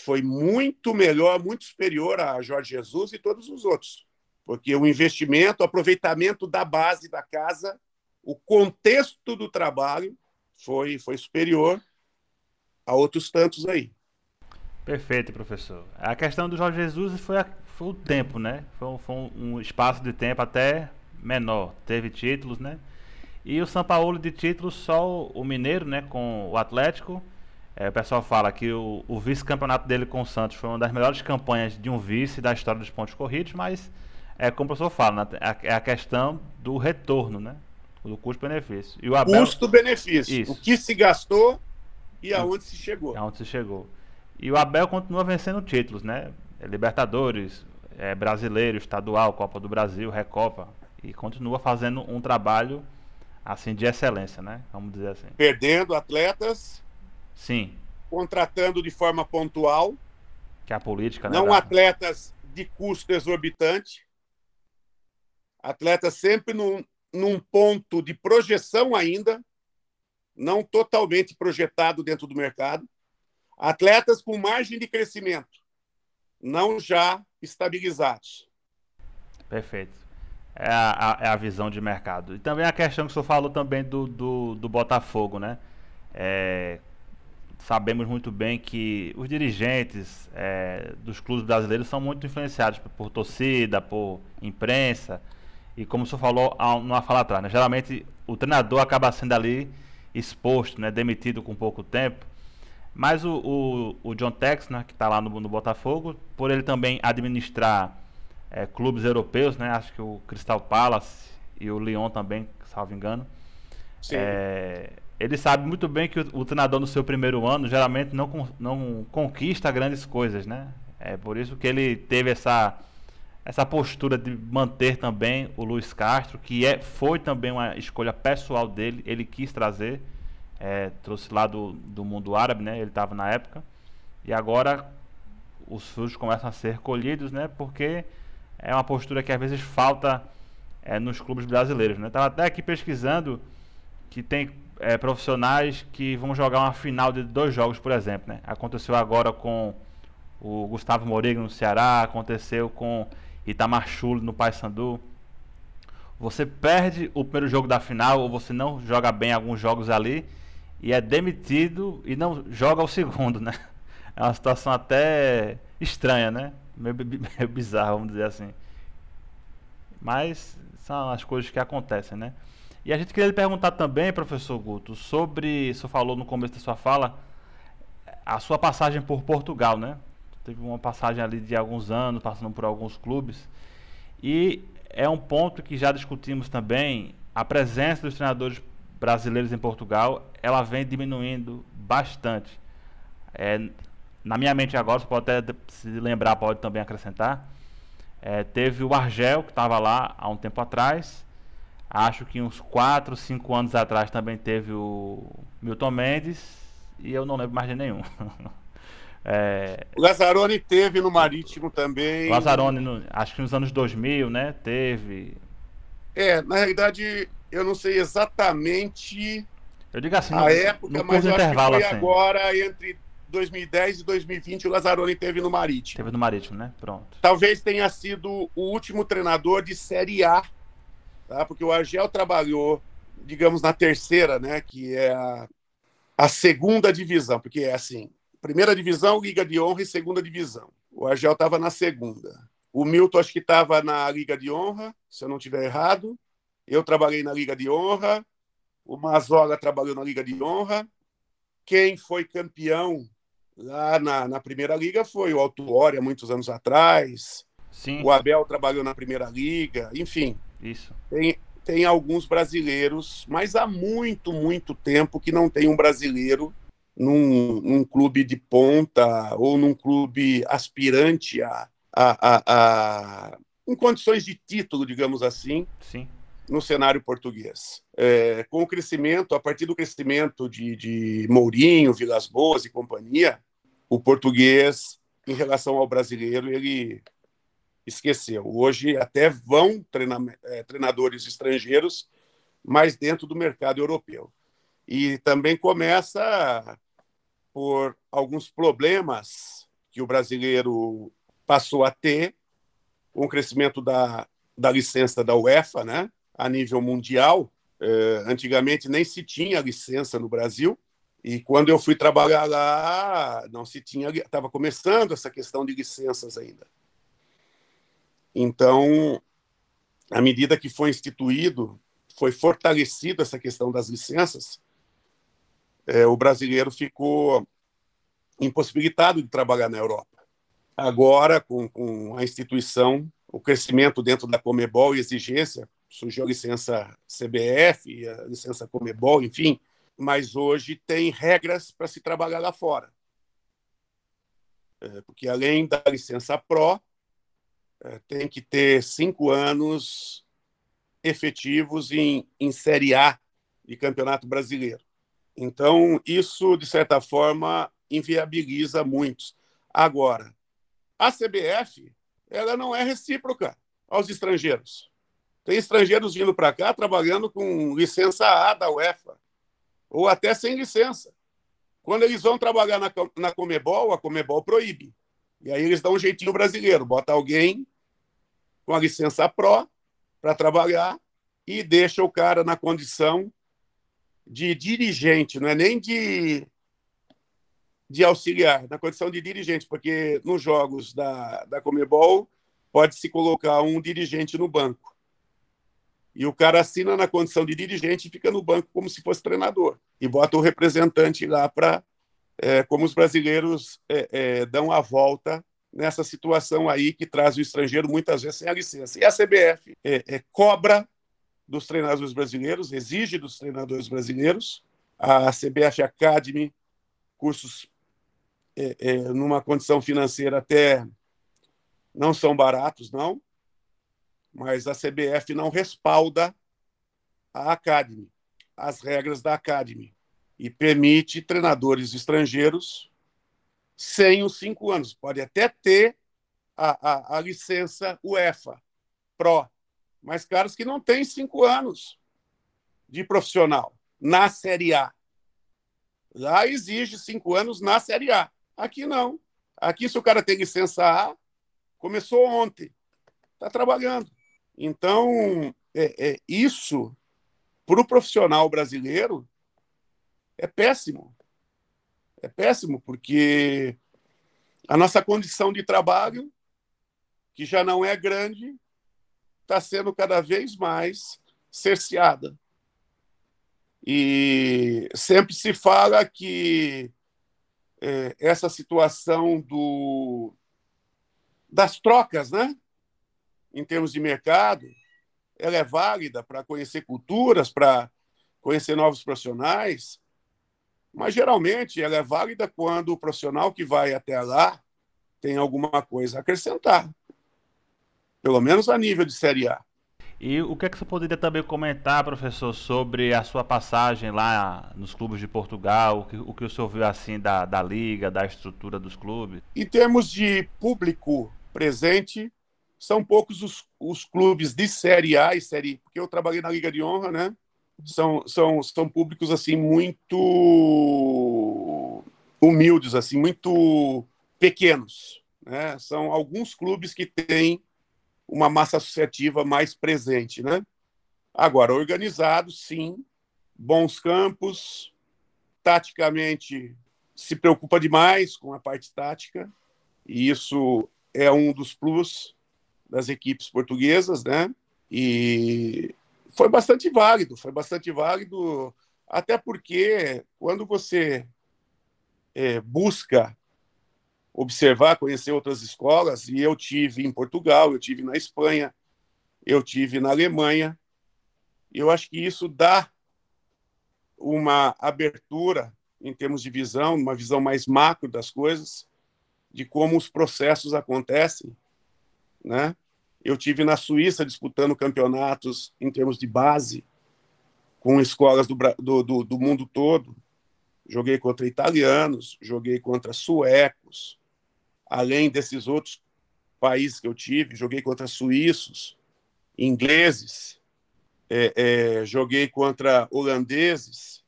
foi muito melhor, muito superior a Jorge Jesus e todos os outros. Porque o investimento, o aproveitamento da base da casa, o contexto do trabalho foi, foi superior a outros tantos aí. Perfeito, professor. A questão do Jorge Jesus foi, a, foi o tempo, né? Foi, foi um, um, espaço de tempo até menor. Teve títulos, né? E o São Paulo de títulos só o Mineiro, né? Com o Atlético. É, o pessoal fala que o, o vice-campeonato dele com o Santos foi uma das melhores campanhas de um vice da história dos pontos corridos, mas é como o professor fala, né? é a questão do retorno, né? Do custo-benefício. E o Abel... Custo-benefício. O que se gastou e aonde se chegou. Aonde se chegou. E o Abel continua vencendo títulos, né? É Libertadores, é brasileiro, estadual, Copa do Brasil, Recopa. E continua fazendo um trabalho assim de excelência, né? Vamos dizer assim. Perdendo atletas. Sim. Contratando de forma pontual. Que é a política, né? Não da... atletas de custo exorbitante. Atletas sempre num, num ponto de projeção ainda, não totalmente projetado dentro do mercado. Atletas com margem de crescimento, não já estabilizados. Perfeito. É a, é a visão de mercado. E também a questão que o senhor falou também do, do, do Botafogo, né? É, sabemos muito bem que os dirigentes é, dos clubes brasileiros são muito influenciados por, por, torcida, por imprensa. E como o senhor falou numa fala atrás, né? geralmente o treinador acaba sendo ali exposto, né? demitido com pouco tempo. Mas o, o, o John Tex, né, que está lá no, no, Botafogo, por ele também administrar é, clubes europeus, né? Acho que o Crystal Palace e o Lyon também, salvo engano. É, ele sabe muito bem que o, o, treinador no seu primeiro ano geralmente não, não conquista grandes coisas, né? É por isso que ele teve essa, essa postura de manter também o Luiz Castro, que é, foi também uma escolha pessoal dele, ele quis trazer, é, trouxe lá do, do mundo árabe, né? Ele estava na época. E agora os frutos começam a ser colhidos, né? Porque é uma postura que às vezes falta é, nos clubes brasileiros, né? Estava até aqui pesquisando que tem é, profissionais que vão jogar uma final de dois jogos, por exemplo. Né? Aconteceu agora com o Gustavo Moreira no Ceará, aconteceu com Itamar Chulo no Paysandu. Você perde o primeiro jogo da final ou você não joga bem alguns jogos ali e é demitido e não joga o segundo, né? É uma situação até estranha, né? Meio, meio bizarra, vamos dizer assim. Mas são as coisas que acontecem, né? E a gente queria lhe perguntar também, professor Guto, sobre, senhor falou no começo da sua fala, a sua passagem por Portugal, né? Teve uma passagem ali de alguns anos, passando por alguns clubes. E é um ponto que já discutimos também, a presença dos treinadores brasileiros em Portugal, ela vem diminuindo bastante. É, na minha mente agora, você pode até se lembrar, pode também acrescentar. É, teve o Argel, que estava lá há um tempo atrás, Acho que uns 4, 5 anos atrás também teve o Milton Mendes e eu não lembro mais de nenhum. é... O Lazzaroni teve no Marítimo também. O Lazzaroni, no, acho que nos anos 2000, né? Teve. É, na realidade, eu não sei exatamente eu digo assim, a no, época, no mas eu acho que foi assim. agora entre 2010 e 2020 o Lazzaroni teve no Marítimo. Teve no Marítimo, né? Pronto. Talvez tenha sido o último treinador de Série A tá? porque o Argel trabalhou, digamos, na terceira, né? que é a, a segunda divisão, porque é assim, primeira divisão, Liga de Honra e segunda divisão. O Argel estava na segunda. O Milton acho que estava na Liga de Honra, se eu não estiver errado. Eu trabalhei na Liga de Honra. O Mazola trabalhou na Liga de Honra. Quem foi campeão lá na, na Primeira Liga foi o Autuória, muitos anos atrás. Sim. O Abel trabalhou na Primeira Liga. Enfim, isso. Tem, tem alguns brasileiros, mas há muito, muito tempo que não tem um brasileiro num, num clube de ponta ou num clube aspirante a, a, a, a em condições de título, digamos assim, Sim. No cenário português. É, com o crescimento, a partir do crescimento de, de Mourinho, Vilas Boas e companhia, o português, em relação ao brasileiro, ele esqueceu. Hoje até vão é, treinadores estrangeiros, mas dentro do mercado europeu. E também começa por alguns problemas que o brasileiro passou a ter, com o crescimento da, da licença da UEFA, né, a nível mundial. É, antigamente nem se tinha licença no Brasil, e quando eu fui trabalhar lá, não se tinha, estava começando essa questão de licenças ainda. Então, à medida que foi instituído, foi fortalecida essa questão das licenças, é, o brasileiro ficou impossibilitado de trabalhar na Europa. Agora, com, com a instituição, o crescimento dentro da Comebol e exigência, surgiu a licença CBF, a licença Comebol, enfim, mas hoje tem regras para se trabalhar lá fora. É, porque além da licença PRO, é, tem que ter cinco anos efetivos em, em Série A de Campeonato Brasileiro. Então, isso, de certa forma, inviabiliza muitos. Agora, a CBF ela não é recíproca aos estrangeiros. Tem estrangeiros vindo para cá trabalhando com licença A da UEFA, ou até sem licença. Quando eles vão trabalhar na, na Comebol, a Comebol proíbe. E aí eles dão um jeitinho brasileiro, bota alguém com a licença pró para trabalhar e deixa o cara na condição de dirigente, não é nem de, de auxiliar, na condição de dirigente, porque nos jogos da, da Comebol pode-se colocar um dirigente no banco. E o cara assina na condição de dirigente e fica no banco como se fosse treinador. E bota o representante lá para é, como os brasileiros é, é, dão a volta nessa situação aí que traz o estrangeiro muitas vezes sem a licença. E a CBF é, é, cobra dos treinadores brasileiros, exige dos treinadores brasileiros, a CBF Academy, cursos é, numa condição financeira até não são baratos, não, mas a CBF não respalda a Academy, as regras da Academy, e permite treinadores estrangeiros sem os cinco anos. Pode até ter a, a, a licença UEFA Pro, mas caras que não têm cinco anos de profissional na Série A. Lá exige cinco anos na Série A. Aqui não. Aqui, se o cara tem licença A, começou ontem, está trabalhando. Então, é, é isso, para o profissional brasileiro, é péssimo. É péssimo, porque a nossa condição de trabalho, que já não é grande, está sendo cada vez mais cerceada. E sempre se fala que é, essa situação do, das trocas, né? Em termos de mercado, ela é válida para conhecer culturas, para conhecer novos profissionais, mas geralmente ela é válida quando o profissional que vai até lá tem alguma coisa a acrescentar, pelo menos a nível de Série A. E o que é que você poderia também comentar, professor, sobre a sua passagem lá nos clubes de Portugal, o que o, que o senhor viu assim da, da liga, da estrutura dos clubes? Em termos de público presente, são poucos os, os clubes de Série A e Série, porque eu trabalhei na Liga de Honra, né? São, são, são públicos assim muito humildes, assim, muito pequenos, né? São alguns clubes que têm uma massa associativa mais presente, né? Agora, organizado, sim, bons campos, taticamente se preocupa demais com a parte tática, e isso é um dos plus das equipes portuguesas, né? E foi bastante válido, foi bastante válido, até porque quando você é, busca observar, conhecer outras escolas, e eu tive em Portugal, eu tive na Espanha, eu tive na Alemanha. Eu acho que isso dá uma abertura em termos de visão, uma visão mais macro das coisas, de como os processos acontecem, né? Eu tive na Suíça disputando campeonatos em termos de base com escolas do, do, do mundo todo. Joguei contra italianos, joguei contra suecos, além desses outros países que eu tive, joguei contra suíços, ingleses, é, é, joguei contra holandeses.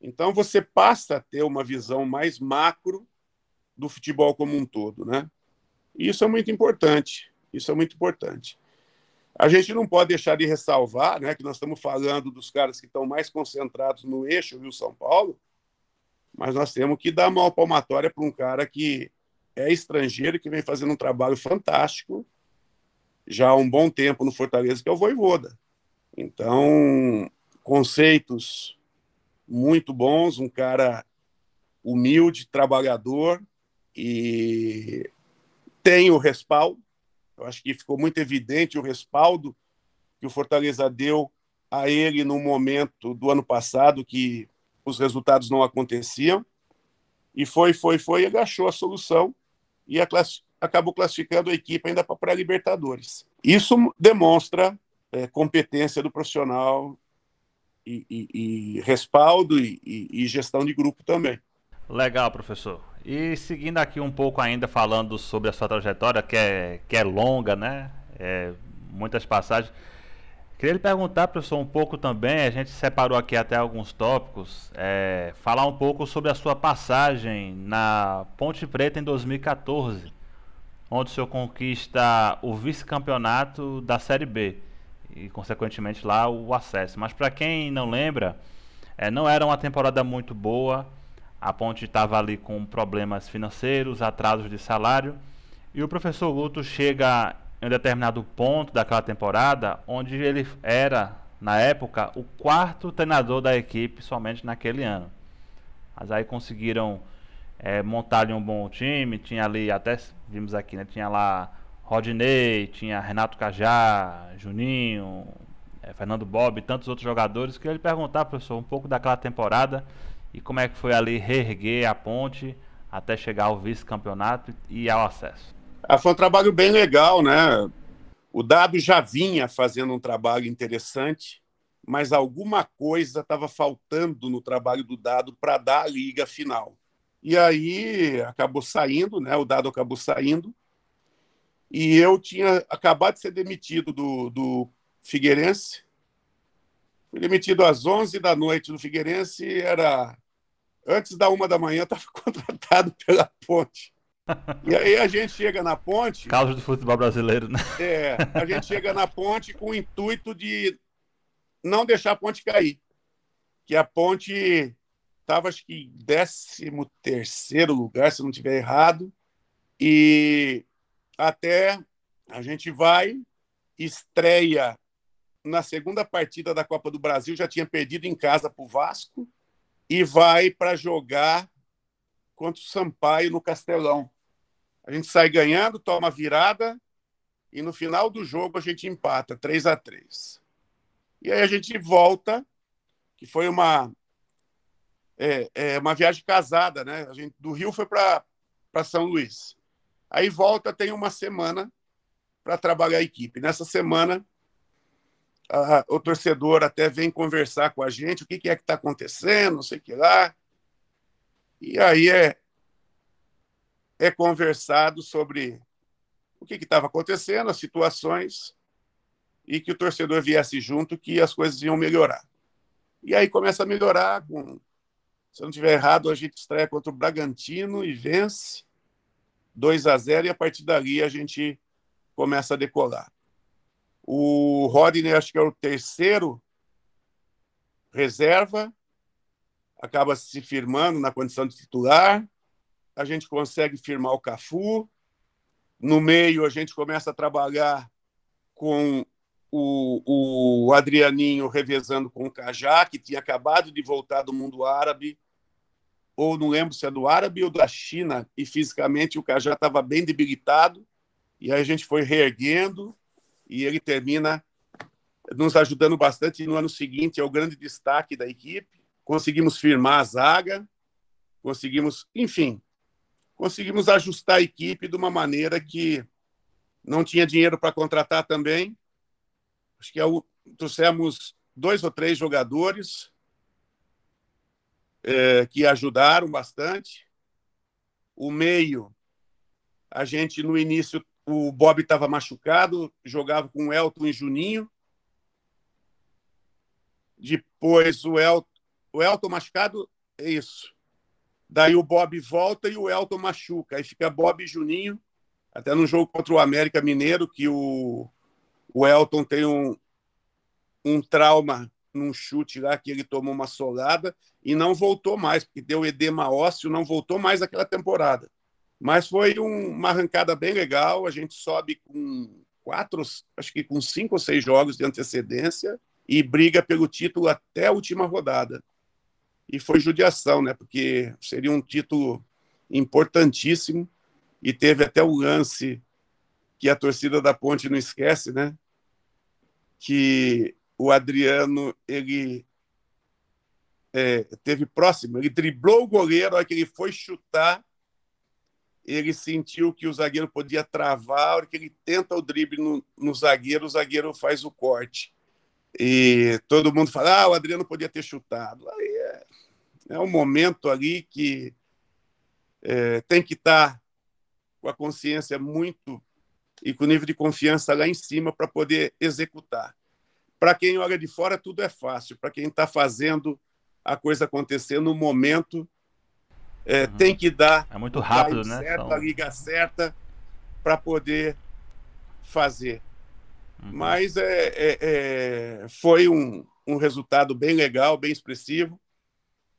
Então você passa a ter uma visão mais macro do futebol como um todo, né? E isso é muito importante. Isso é muito importante. A gente não pode deixar de ressalvar, né, que nós estamos falando dos caras que estão mais concentrados no eixo Rio São Paulo, mas nós temos que dar uma palmatória para um cara que é estrangeiro que vem fazendo um trabalho fantástico já há um bom tempo no Fortaleza, que é o Voivoda. Então, conceitos muito bons, um cara humilde, trabalhador e tem o respaldo. Eu acho que ficou muito evidente o respaldo que o Fortaleza deu a ele no momento do ano passado que os resultados não aconteciam. E foi, foi, foi, ele achou a solução e a class... acabou classificando a equipe ainda para a pré-Libertadores. Isso demonstra é, competência do profissional e, e, e respaldo e, e, gestão de grupo também. Legal, professor. E seguindo aqui um pouco ainda falando sobre a sua trajetória, que é, que é longa, né? É, muitas passagens. Queria lhe perguntar, professor, um pouco também, a gente separou aqui até alguns tópicos, é, falar um pouco sobre a sua passagem na Ponte Preta em 2014, onde o senhor conquista o vice-campeonato da Série B e, consequentemente, lá o acesso. Mas para quem não lembra, é, não era uma temporada muito boa, a Ponte estava ali com problemas financeiros, atrasos de salário, e o professor Guto chega em um determinado ponto daquela temporada, onde ele era, na época, o quarto treinador da equipe somente naquele ano. Mas aí conseguiram é, montar um bom time. Tinha ali, até vimos aqui, né? Tinha lá Rodney, tinha Renato Cajá, Juninho, é, Fernando Bob e tantos outros jogadores. Queria lhe perguntar, professor, um pouco daquela temporada e como é que foi ali reerguer a ponte até chegar ao vice-campeonato e ao acesso. Ah, foi um trabalho bem legal, né? O Dado já vinha fazendo um trabalho interessante, mas alguma coisa estava faltando no trabalho do Dado para dar a liga final. E aí acabou saindo, né? O Dado acabou saindo. E eu tinha acabado de ser demitido do, do Figueirense. Fui demitido às 11 da noite no Figueirense. Era antes da uma da manhã, estava contratado pela Ponte. E aí a gente chega na ponte. Causa do futebol brasileiro, né? É, a gente chega na ponte com o intuito de não deixar a ponte cair. Que a ponte estava, acho que, em 13 lugar, se não estiver errado. E até a gente vai, estreia na segunda partida da Copa do Brasil, já tinha perdido em casa para o Vasco, e vai para jogar contra o Sampaio no Castelão. A gente sai ganhando, toma virada e no final do jogo a gente empata 3 a 3 E aí a gente volta, que foi uma é, é uma viagem casada, né? A gente do Rio foi para São Luís. Aí volta, tem uma semana para trabalhar a equipe. Nessa semana, a, o torcedor até vem conversar com a gente, o que, que é que está acontecendo, não sei o que lá. E aí é, é conversado sobre o que estava acontecendo, as situações, e que o torcedor viesse junto, que as coisas iam melhorar. E aí começa a melhorar. Com, se eu não estiver errado, a gente estreia contra o Bragantino e vence 2 a 0 e a partir dali a gente começa a decolar. O Rodney, acho que é o terceiro reserva, acaba se firmando na condição de titular. A gente consegue firmar o Cafu. No meio, a gente começa a trabalhar com o, o Adrianinho revezando com o Cajá, que tinha acabado de voltar do mundo árabe, ou não lembro se é do árabe ou da China, e fisicamente o Cajá estava bem debilitado, e aí a gente foi reerguendo, e ele termina nos ajudando bastante. No ano seguinte é o grande destaque da equipe. Conseguimos firmar a zaga, conseguimos, enfim, conseguimos ajustar a equipe de uma maneira que não tinha dinheiro para contratar também. Acho que é o, trouxemos dois ou três jogadores é, que ajudaram bastante. O meio, a gente no início, o Bob estava machucado, jogava com o Elton e Juninho. Depois o Elton, o Elton machucado, é isso. Daí o Bob volta e o Elton machuca. Aí fica Bob e Juninho, até no jogo contra o América Mineiro, que o, o Elton tem um, um trauma num chute lá que ele tomou uma solada e não voltou mais, porque deu edema ósseo, não voltou mais aquela temporada. Mas foi um, uma arrancada bem legal. A gente sobe com quatro, acho que com cinco ou seis jogos de antecedência e briga pelo título até a última rodada e foi judiação, né? Porque seria um título importantíssimo e teve até o lance que a torcida da Ponte não esquece, né? Que o Adriano ele é, teve próximo, ele driblou o goleiro, a hora que ele foi chutar, ele sentiu que o zagueiro podia travar, a hora que ele tenta o drible no, no zagueiro, o zagueiro faz o corte. E todo mundo fala, ah, o Adriano podia ter chutado. Aí é, é um momento ali que é, tem que estar com a consciência muito e com o nível de confiança lá em cima para poder executar. Para quem olha de fora, tudo é fácil. Para quem está fazendo a coisa acontecer no momento, é, uhum. tem que dar é muito rápido, né? Certo, São... A liga certa para poder fazer. Uhum. Mas é, é, é, foi um, um resultado bem legal, bem expressivo.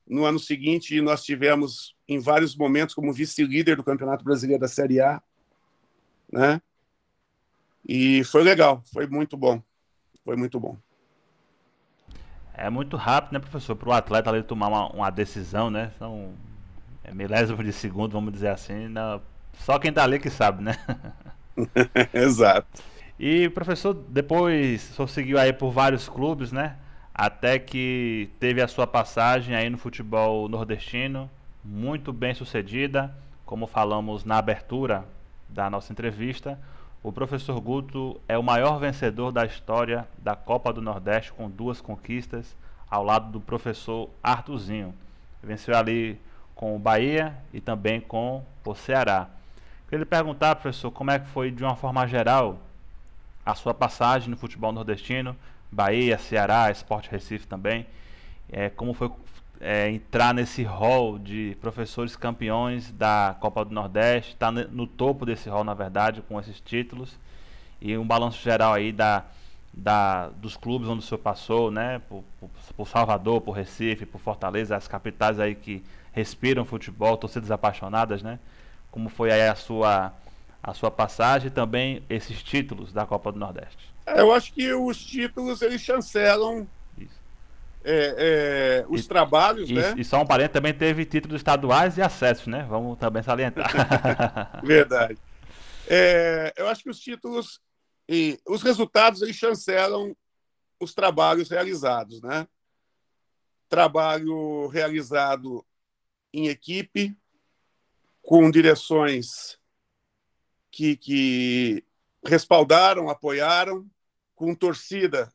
No ano seguinte, nós tivemos em vários momentos como vice-líder do Campeonato Brasileiro da Série A, né? E foi legal, foi muito bom, foi muito bom. É muito rápido, né, professor, para o atleta ali tomar uma, uma, decisão, né? São milésimo de segundo, vamos dizer assim. Não, só quem tá ali que sabe, né? Exato. E professor, depois só seguiu aí por vários clubes, né? Até que teve a sua passagem aí no futebol nordestino, muito bem sucedida, como falamos na abertura da nossa entrevista. O professor Guto é o maior vencedor da história da Copa do Nordeste com duas conquistas, ao lado do professor Artuzinho. Venceu ali com o Bahia e também com o Ceará. Queria lhe perguntar, professor, como é que foi de uma forma geral a sua passagem no futebol nordestino, Bahia, Ceará, Esporte Recife também. É, como foi é, entrar nesse hall de professores campeões da Copa do Nordeste, está no topo desse hall, na verdade, com esses títulos. E um balanço geral aí da, da, dos clubes onde o senhor passou, né? Por, por, por, Salvador, por Recife, por Fortaleza, as capitais aí que respiram futebol, torcidas apaixonadas, né? Como foi aí a sua a sua passagem e também esses títulos da Copa do Nordeste? É, eu acho que os títulos eles chancelam é, é, os e, trabalhos, e, né? E só um parente também teve títulos estaduais e acessos, né? Vamos também salientar. Verdade. É, eu acho que os títulos e os resultados eles chancelam os trabalhos realizados, né? Trabalho realizado em equipe, com direções que, que respaldaram, apoiaram, com torcida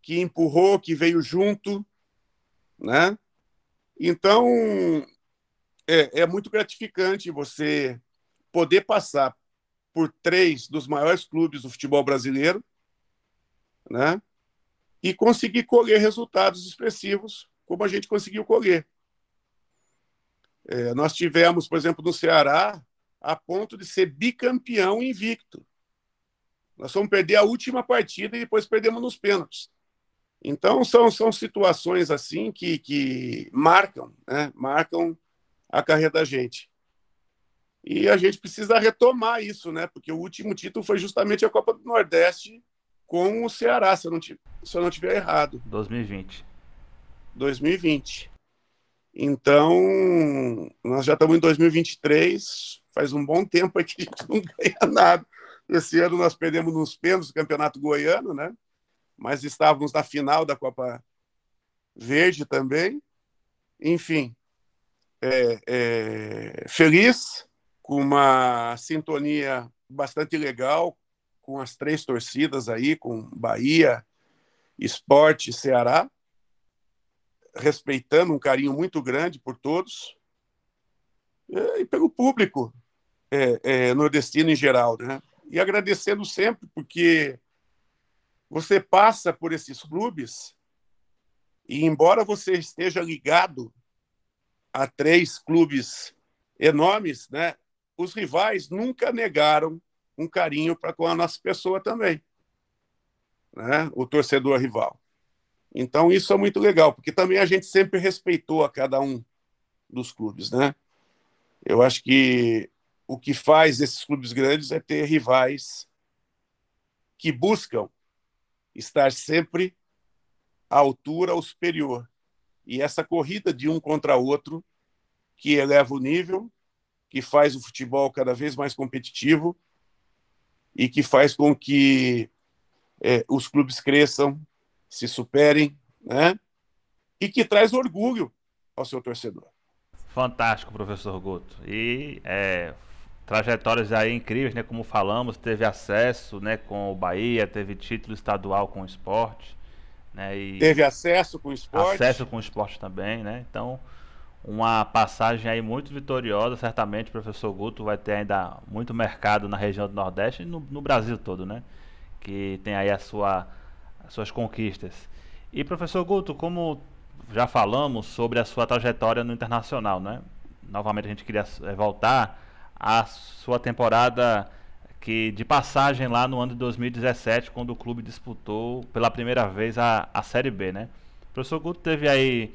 que empurrou, que veio junto, né? Então é, é muito gratificante você poder passar por três dos maiores clubes do futebol brasileiro, né? E conseguir colher resultados expressivos, como a gente conseguiu colher. É, nós tivemos, por exemplo, no Ceará, a ponto de ser bicampeão invicto. Nós vamos perder a última partida e depois perdemos nos pênaltis. Então, são, são situações assim que, que marcam, né? marcam a carreira da gente. E a gente precisa retomar isso, né? porque o último título foi justamente a Copa do Nordeste com o Ceará, se eu não, se eu não tiver errado. 2020. 2020. Então, nós já estamos em 2023, faz um bom tempo que a gente não ganha nada. Esse ano nós perdemos nos pênaltis do Campeonato Goiano, né? Mas estávamos na final da Copa Verde também. Enfim, é, é, feliz, com uma sintonia bastante legal com as três torcidas aí, com Bahia, Esporte e Ceará, respeitando um carinho muito grande por todos e pelo público é, é, nordestino em geral, né? E agradecendo sempre, porque você passa por esses clubes e, embora você esteja ligado a três clubes enormes, né? Os rivais nunca negaram um carinho para com a nossa pessoa também, né? O torcedor rival. Então isso é muito legal, porque também a gente sempre respeitou a cada um dos clubes, né? Eu acho que o que faz esses clubes grandes é ter rivais que buscam estar sempre à altura ou superior. E essa corrida de um contra outro que eleva o nível, que faz o futebol cada vez mais competitivo e que faz com que é, os clubes cresçam, se superem, né? E que traz orgulho ao seu torcedor. Fantástico, professor Guto. E é, trajetórias aí incríveis, né? Como falamos, teve acesso, né? Com o Bahia, teve título estadual com o esporte, né? E teve acesso com o esporte. Acesso com o esporte também, né? Então, uma passagem aí muito vitoriosa, certamente o professor Guto vai ter ainda muito mercado na região do Nordeste e no, no Brasil todo, né? Que tem aí a sua, as suas conquistas. E professor Guto, como já falamos sobre a sua trajetória no internacional, né? Novamente a gente queria eh, voltar a sua temporada que de passagem lá no ano de 2017, quando o clube disputou pela primeira vez a, a Série B, né? O professor Guto teve aí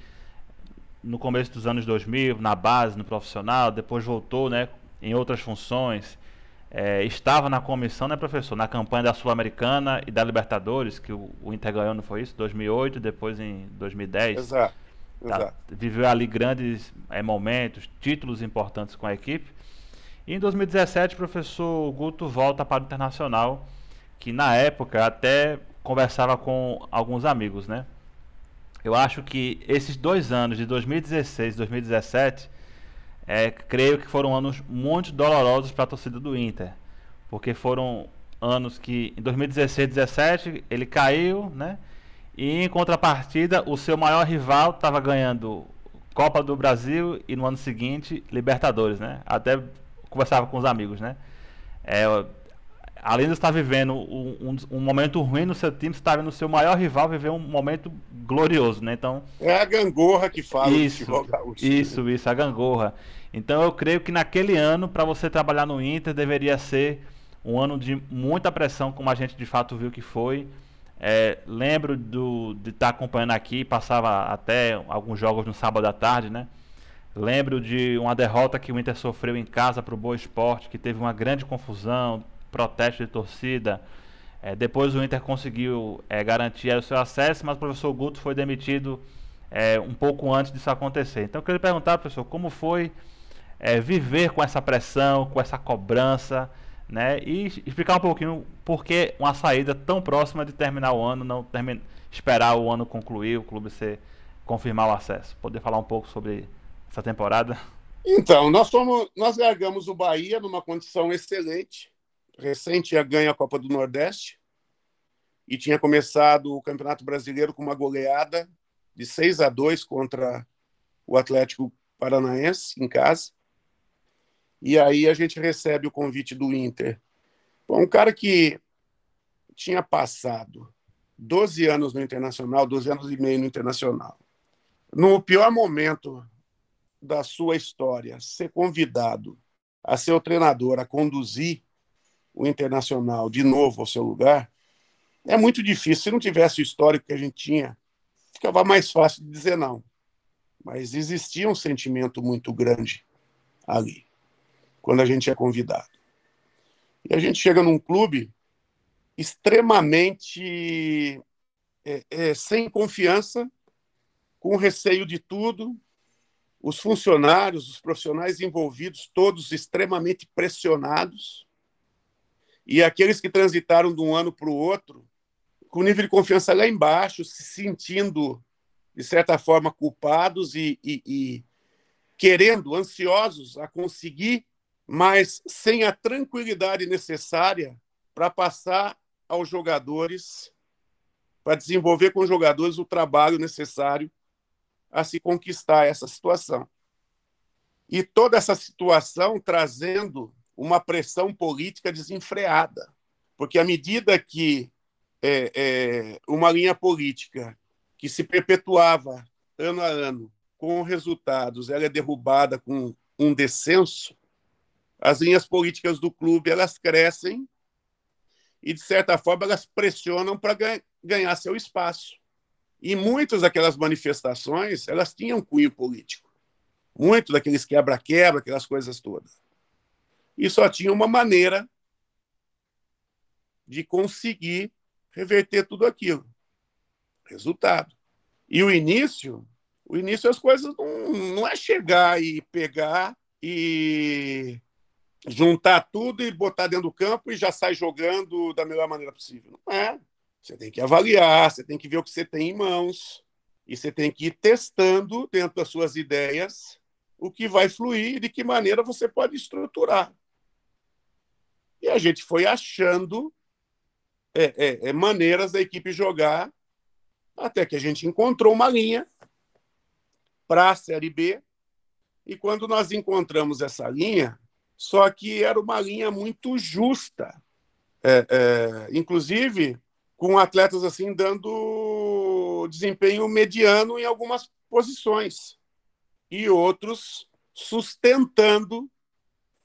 no começo dos anos 2000, na base, no profissional, depois voltou, né, em outras funções. É, estava na comissão, né, professor, na campanha da Sul-Americana e da Libertadores, que o, o Inter ganhou, não foi isso? 2008, depois em 2010. Exato. Tá, viveu ali grandes é, momentos, títulos importantes com a equipe. E em 2017, o professor Guto volta para o Internacional, que na época até conversava com alguns amigos, né? Eu acho que esses dois anos, de 2016 e 2017, é, creio que foram anos muito dolorosos para a torcida do Inter. Porque foram anos que, em 2016 e 2017, ele caiu, né? E em contrapartida, o seu maior rival estava ganhando Copa do Brasil e no ano seguinte Libertadores, né? Até conversava com os amigos, né? É, além de estar vivendo um, um, um, momento ruim no seu time, você está vendo o seu maior rival viver um momento glorioso, né? Então é a gangorra que fala isso, isso, isso, a gangorra. Então eu creio que naquele ano para você trabalhar no Inter deveria ser um ano de muita pressão, como a gente de fato viu que foi. É, lembro do, de estar tá acompanhando aqui, passava até alguns jogos no sábado à tarde, né? Lembro de uma derrota que o Inter sofreu em casa para o Boa Esporte, que teve uma grande confusão, protesto de torcida. É, depois o Inter conseguiu é, garantir o seu acesso, mas o professor Guto foi demitido é, um pouco antes disso acontecer. Então eu queria perguntar, professor, como foi é, viver com essa pressão, com essa cobrança, né? E explicar um pouquinho por que uma saída tão próxima de terminar o ano, não termina, esperar o ano concluir, o clube ser, confirmar o acesso. Poder falar um pouco sobre essa temporada? Então, nós, fomos, nós largamos o Bahia numa condição excelente. Recente tinha ganho a Copa do Nordeste e tinha começado o Campeonato Brasileiro com uma goleada de 6 a 2 contra o Atlético Paranaense em casa. E aí a gente recebe o convite do Inter. Um cara que tinha passado 12 anos no Internacional, 12 anos e meio no Internacional. No pior momento da sua história, ser convidado a ser o treinador, a conduzir o Internacional de novo ao seu lugar, é muito difícil. Se não tivesse o histórico que a gente tinha, ficava mais fácil de dizer não. Mas existia um sentimento muito grande ali, quando a gente é convidado. E a gente chega num clube extremamente é, é, sem confiança, com receio de tudo, os funcionários, os profissionais envolvidos, todos extremamente pressionados, e aqueles que transitaram de um ano para o outro, com nível de confiança lá embaixo, se sentindo, de certa forma, culpados e, e, e querendo, ansiosos a conseguir, mas sem a tranquilidade necessária para passar aos jogadores, para desenvolver com os jogadores o trabalho necessário a se conquistar essa situação. E toda essa situação trazendo uma pressão política desenfreada, porque à medida que é, é, uma linha política que se perpetuava ano a ano com resultados, ela é derrubada com um descenso, as linhas políticas do clube elas crescem e de certa forma elas pressionam para ganhar seu espaço. E muitas daquelas manifestações, elas tinham cunho político. Muito daqueles quebra-quebra, aquelas coisas todas. E só tinha uma maneira de conseguir reverter tudo aquilo. Resultado. E o início, o início as coisas não, não é chegar e pegar e juntar tudo e botar dentro do campo e já sai jogando da melhor maneira possível. Não é. Você tem que avaliar, você tem que ver o que você tem em mãos e você tem que ir testando dentro das suas ideias o que vai fluir e de que maneira você pode estruturar. E a gente foi achando é, é, é, maneiras da equipe jogar até que a gente encontrou uma linha para a Série B. E quando nós encontramos essa linha, só que era uma linha muito justa. É, é, inclusive, com atletas assim dando desempenho mediano em algumas posições e outros sustentando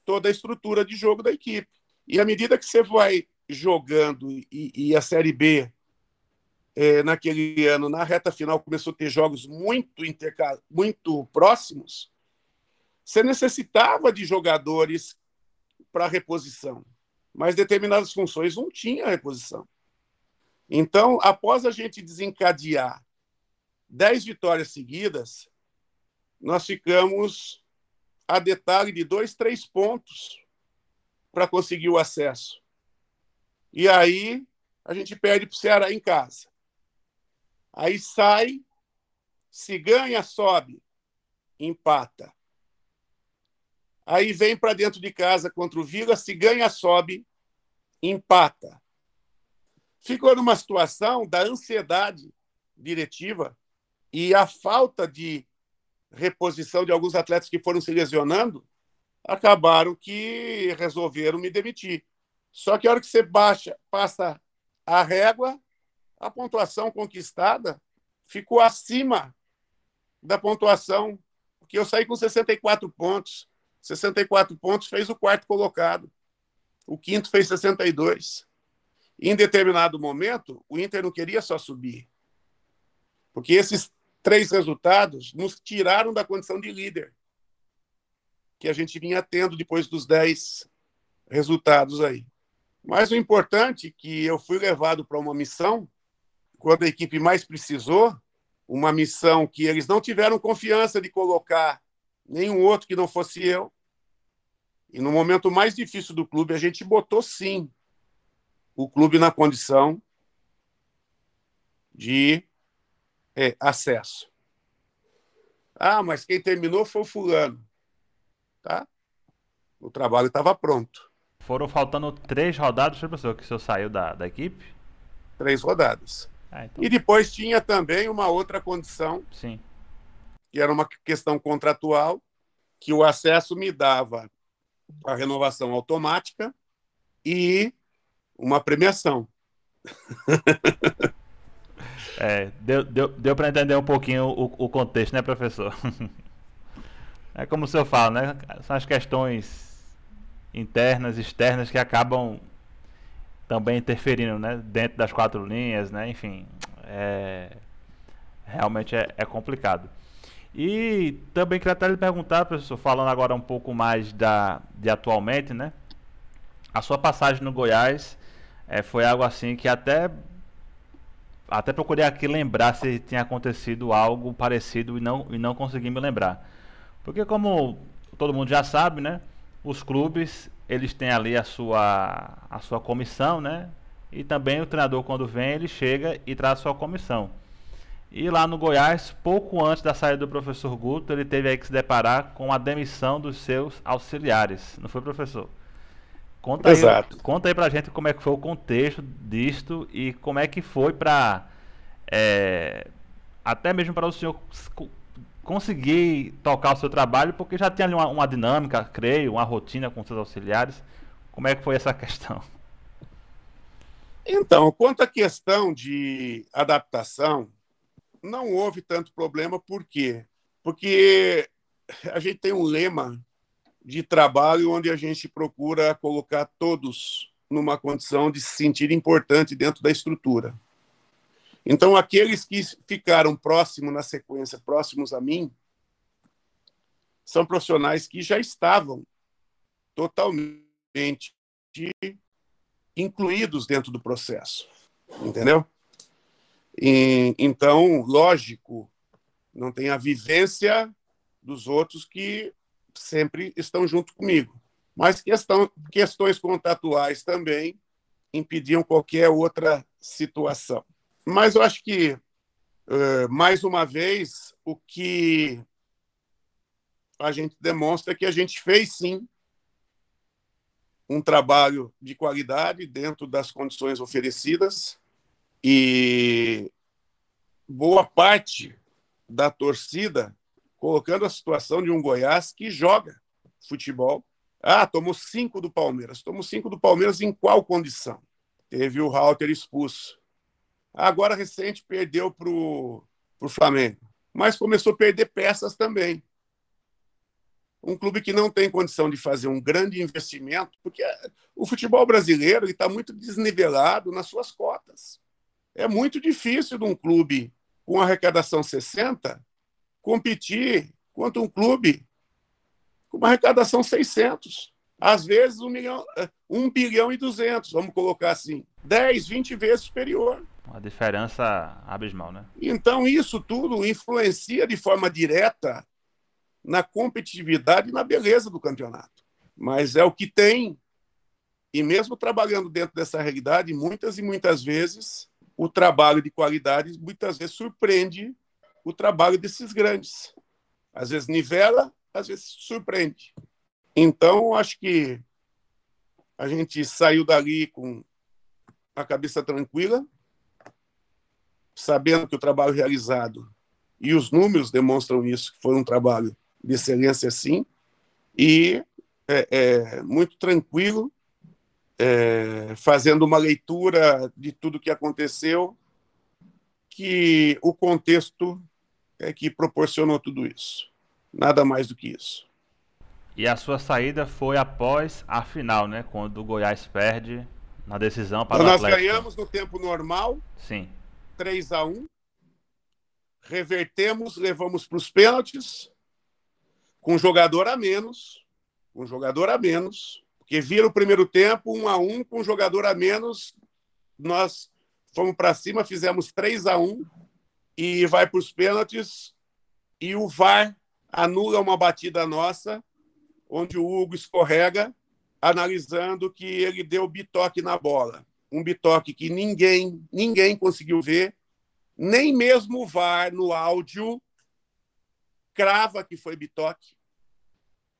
toda a estrutura de jogo da equipe. E à medida que você vai jogando e, e a Série B é, naquele ano, na reta final, começou a ter jogos muito, muito próximos, você necessitava de jogadores para reposição, mas determinadas funções não tinha reposição. Então, após a gente desencadear dez vitórias seguidas, nós ficamos a detalhe de dois, três pontos para conseguir o acesso. E aí a gente perde para o Ceará em casa. Aí sai, se ganha, sobe, empata. Aí vem para dentro de casa contra o Vila, se ganha, sobe, empata. Ficou numa situação da ansiedade diretiva e a falta de reposição de alguns atletas que foram se lesionando, acabaram que resolveram me demitir. Só que a hora que você baixa, passa a régua, a pontuação conquistada ficou acima da pontuação, porque eu saí com 64 pontos. 64 pontos fez o quarto colocado. O quinto fez 62. em determinado momento, o Inter não queria só subir. Porque esses três resultados nos tiraram da condição de líder que a gente vinha tendo depois dos dez resultados aí. Mas o importante é que eu fui levado para uma missão quando a equipe mais precisou, uma missão que eles não tiveram confiança de colocar nenhum outro que não fosse eu. E no momento mais difícil do clube, a gente botou sim o clube na condição de é, acesso. Ah, mas quem terminou foi o fulano. Tá? O trabalho estava pronto. Foram faltando três rodadas, professor, que o senhor saiu da, da equipe? Três rodadas. Ah, então... E depois tinha também uma outra condição, Sim. que era uma questão contratual, que o acesso me dava a renovação automática e uma premiação. É, deu, deu, deu para entender um pouquinho o, o contexto, né, professor? É como o senhor fala, né? São as questões internas, externas que acabam também interferindo, né? Dentro das quatro linhas, né? Enfim, é... realmente é, é complicado. E também queria até lhe perguntar, professor, falando agora um pouco mais da, de atualmente, né? A sua passagem no Goiás é, foi algo assim que até até procurei aqui lembrar se tinha acontecido algo parecido e não, e não consegui me lembrar. Porque como todo mundo já sabe, né? Os clubes, eles têm ali a sua, a sua comissão, né? E também o treinador, quando vem, ele chega e traz a sua comissão. E lá no Goiás, pouco antes da saída do professor Guto, ele teve aí que se deparar com a demissão dos seus auxiliares. Não foi, professor? Conta Exato. aí, conta aí pra gente como é que foi o contexto disto e como é que foi para é, até mesmo para o senhor conseguir tocar o seu trabalho, porque já tinha ali uma, uma dinâmica, creio, uma rotina com seus auxiliares. Como é que foi essa questão? Então, quanto à questão de adaptação, não houve tanto problema, por quê? Porque a gente tem um lema de trabalho onde a gente procura colocar todos numa condição de se sentir importante dentro da estrutura. Então, aqueles que ficaram próximos na sequência, próximos a mim, são profissionais que já estavam totalmente incluídos dentro do processo, entendeu? E, então, lógico, não tem a vivência dos outros que sempre estão junto comigo. Mas questão, questões contratuais também impediam qualquer outra situação. Mas eu acho que, mais uma vez, o que a gente demonstra é que a gente fez sim um trabalho de qualidade dentro das condições oferecidas e boa parte da torcida colocando a situação de um Goiás que joga futebol. Ah, tomou cinco do Palmeiras. Tomou cinco do Palmeiras em qual condição? Teve o Halter expulso. Agora, recente, perdeu para o Flamengo. Mas começou a perder peças também. Um clube que não tem condição de fazer um grande investimento, porque o futebol brasileiro está muito desnivelado nas suas cotas. É muito difícil de um clube com arrecadação 60 competir contra um clube com uma arrecadação 600. Às vezes, um, milhão, 1 bilhão e 200, vamos colocar assim. 10, 20 vezes superior. Uma diferença abismal, né? Então, isso tudo influencia de forma direta na competitividade e na beleza do campeonato. Mas é o que tem. E mesmo trabalhando dentro dessa realidade, muitas e muitas vezes, o trabalho de qualidade muitas vezes surpreende o trabalho desses grandes. Às vezes nivela, às vezes surpreende. Então, acho que a gente saiu dali com a cabeça tranquila, sabendo que o trabalho realizado e os números demonstram isso, que foi um trabalho de excelência, sim, e é, é, muito tranquilo, é, fazendo uma leitura de tudo que aconteceu, que o contexto é que proporcionou tudo isso. Nada mais do que isso. E a sua saída foi após a final, né? Quando o Goiás perde na decisão para então, o Atlético. Nós ganhamos no tempo normal. Sim. 3 a 1 Revertemos, levamos para os pênaltis, com jogador a menos, com jogador a menos, porque vira o primeiro tempo, 1 a 1 com jogador a menos, nós fomos para cima, fizemos 3 a 1 e vai para os pênaltis, e o VAR anula uma batida nossa, onde o Hugo escorrega, analisando que ele deu bitoque na bola um bitoque que ninguém, ninguém conseguiu ver, nem mesmo o VAR no áudio crava que foi bitoque.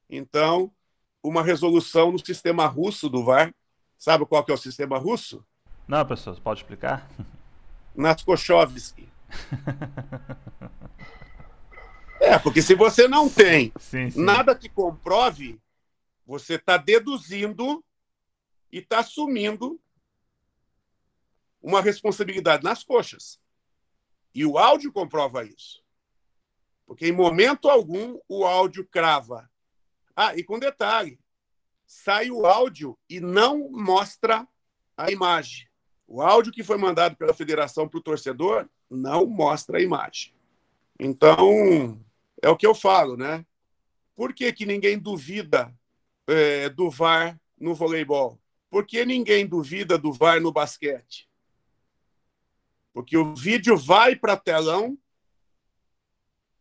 Então, uma resolução no sistema russo do VAR. Sabe qual que é o sistema russo? Não, pessoal, pode explicar? Naskochovsky. é, porque se você não tem sim, sim. nada que comprove, você está deduzindo e está assumindo uma responsabilidade nas coxas. E o áudio comprova isso. Porque em momento algum o áudio crava. Ah, e com detalhe: sai o áudio e não mostra a imagem. O áudio que foi mandado pela federação para o torcedor não mostra a imagem. Então, é o que eu falo, né? Por que, que ninguém duvida é, do VAR no voleibol? Por que ninguém duvida do VAR no basquete? Porque o vídeo vai para telão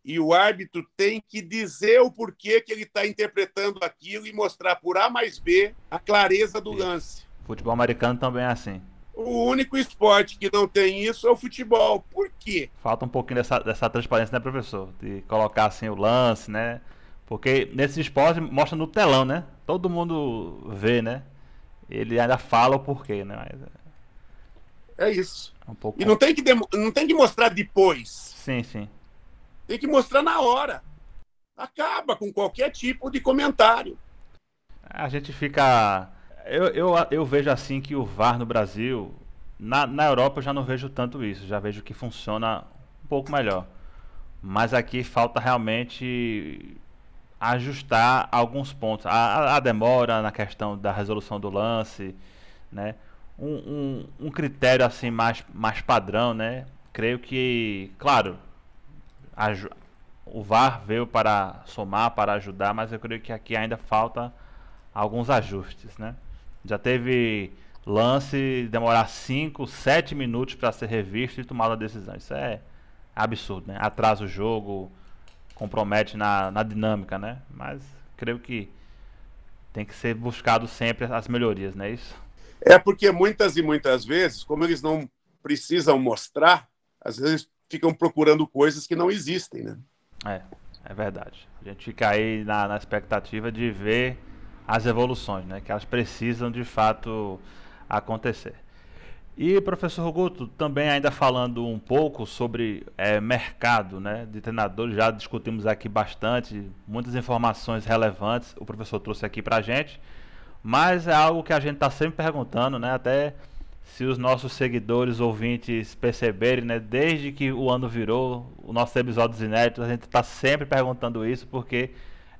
e o árbitro tem que dizer o porquê que ele está interpretando aquilo e mostrar por A mais B a clareza do lance. Futebol americano também é assim. O único esporte que não tem isso é o futebol. Por quê? Falta um pouquinho dessa, dessa transparência, né, professor? De colocar assim o lance, né? Porque nesse esporte mostra no telão, né? Todo mundo vê, né? Ele ainda fala o porquê, né? Mas... É isso. Um pouco... E não tem, que não tem que mostrar depois. Sim, sim. Tem que mostrar na hora. Acaba com qualquer tipo de comentário. A gente fica. Eu, eu, eu vejo assim que o VAR no Brasil. Na, na Europa eu já não vejo tanto isso. Já vejo que funciona um pouco melhor. Mas aqui falta realmente ajustar alguns pontos. A, a, demora na questão da resolução do lance, né? um, um, um critério assim mais, mais padrão, né? Creio que, claro, o VAR veio para somar, para ajudar, mas eu creio que aqui ainda falta alguns ajustes, né? Já teve lance demorar 5, 7 minutos para ser revisto e tomar a decisão. Isso é absurdo, né? Atrasa o jogo, compromete na, na dinâmica, né? Mas creio que tem que ser buscado sempre as melhorias, não é isso? É porque muitas e muitas vezes, como eles não precisam mostrar, às vezes ficam procurando coisas que não existem, né? É, é verdade. A gente fica aí na, na expectativa de ver as evoluções, né? Que elas precisam de fato acontecer. E professor Guto, também ainda falando um pouco sobre é, mercado né, de treinadores, já discutimos aqui bastante, muitas informações relevantes o professor trouxe aqui para a gente. Mas é algo que a gente está sempre perguntando, né? Até se os nossos seguidores, ouvintes perceberem, né? Desde que o ano virou, os nossos episódios inéditos, a gente está sempre perguntando isso porque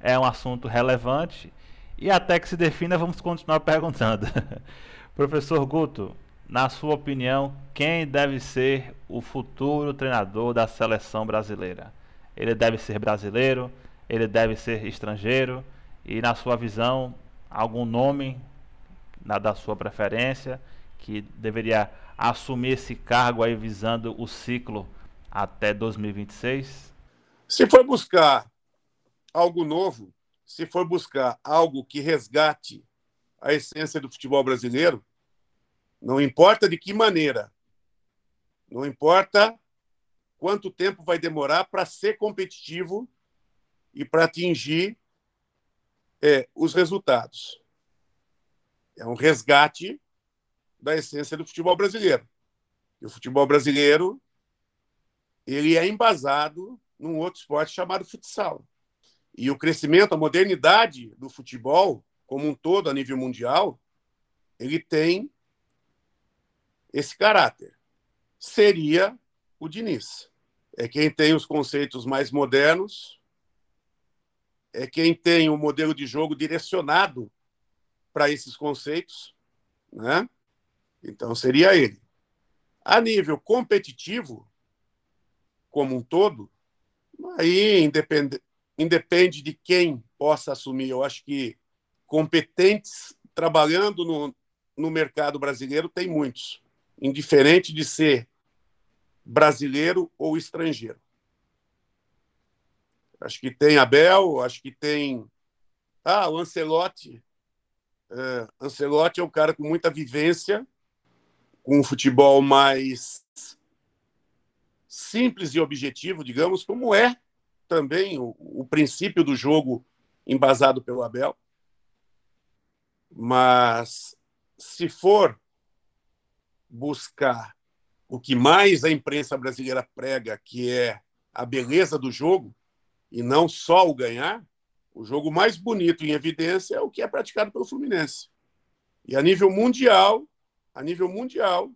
é um assunto relevante e até que se defina, vamos continuar perguntando. Professor Guto, na sua opinião, quem deve ser o futuro treinador da seleção brasileira? Ele deve ser brasileiro? Ele deve ser estrangeiro? E na sua visão, algum nome da sua preferência? Que deveria assumir esse cargo aí visando o ciclo até 2026? Se for buscar algo novo, se for buscar algo que resgate a essência do futebol brasileiro, não importa de que maneira, não importa quanto tempo vai demorar para ser competitivo e para atingir é, os resultados. É um resgate da essência do futebol brasileiro. E o futebol brasileiro ele é embasado num outro esporte chamado futsal. E o crescimento, a modernidade do futebol como um todo a nível mundial, ele tem esse caráter. Seria o Diniz. É quem tem os conceitos mais modernos, é quem tem o um modelo de jogo direcionado para esses conceitos, né? Então seria ele. A nível competitivo, como um todo, aí independe, independe de quem possa assumir. Eu acho que competentes trabalhando no, no mercado brasileiro tem muitos, indiferente de ser brasileiro ou estrangeiro. Acho que tem Abel, acho que tem. Ah, o Ancelotti. É, Ancelotti é um cara com muita vivência, com um futebol mais simples e objetivo, digamos, como é também o, o princípio do jogo embasado pelo Abel. Mas se for buscar o que mais a imprensa brasileira prega, que é a beleza do jogo, e não só o ganhar, o jogo mais bonito em evidência é o que é praticado pelo Fluminense. E a nível mundial, a nível mundial,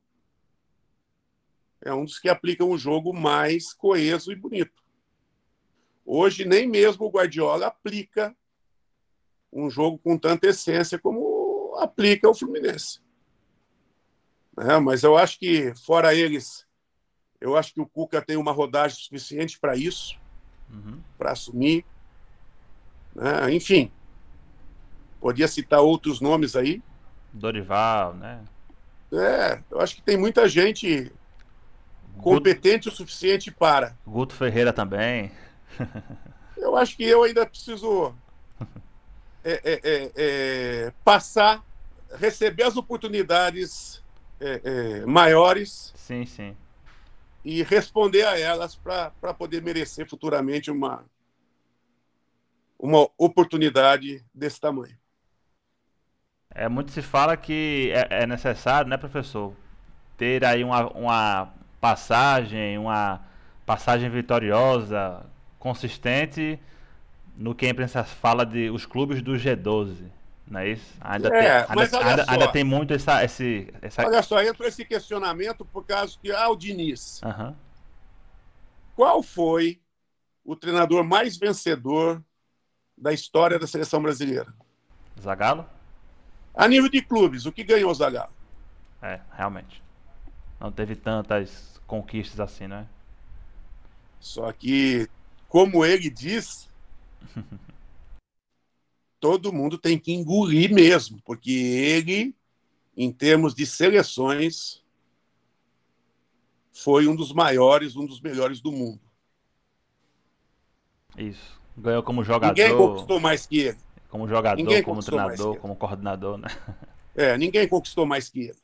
é um dos que aplicam o jogo mais coeso e bonito. Hoje, nem mesmo o Guardiola aplica um jogo com tanta essência como aplica o Fluminense. É, mas eu acho que, fora eles, eu acho que o Cuca tem uma rodagem suficiente para isso, uhum. para assumir. É, enfim, podia citar outros nomes aí. Dorival, né? É, eu acho que tem muita gente competente Guto, o suficiente para. Guto Ferreira também. eu acho que eu ainda preciso é, é, é, é passar, receber as oportunidades é, é, maiores. Sim, sim. E responder a elas para poder merecer futuramente uma, uma oportunidade desse tamanho. É, muito se fala que é, é necessário, né, professor, ter aí uma, uma passagem, uma passagem vitoriosa, consistente no que a imprensa fala de os clubes do G12. Não é isso? Ainda, é, tem, ainda, ainda, ainda, tem muito essa, esse, essa. Olha só, entra esse questionamento por causa que. Ah, o Diniz. Uhum. Qual foi o treinador mais vencedor da história da seleção brasileira? Zagallo? A nível de clubes, o que ganhou o Zagallo? É, realmente. Não teve tantas conquistas assim, né? Só que, como ele diz, todo mundo tem que engolir mesmo, porque ele, em termos de seleções, foi um dos maiores, um dos melhores do mundo. Isso. Ganhou como jogador. Ninguém conquistou mais que ele. Como jogador, ninguém como treinador, como coordenador, né? É, ninguém conquistou mais que ele.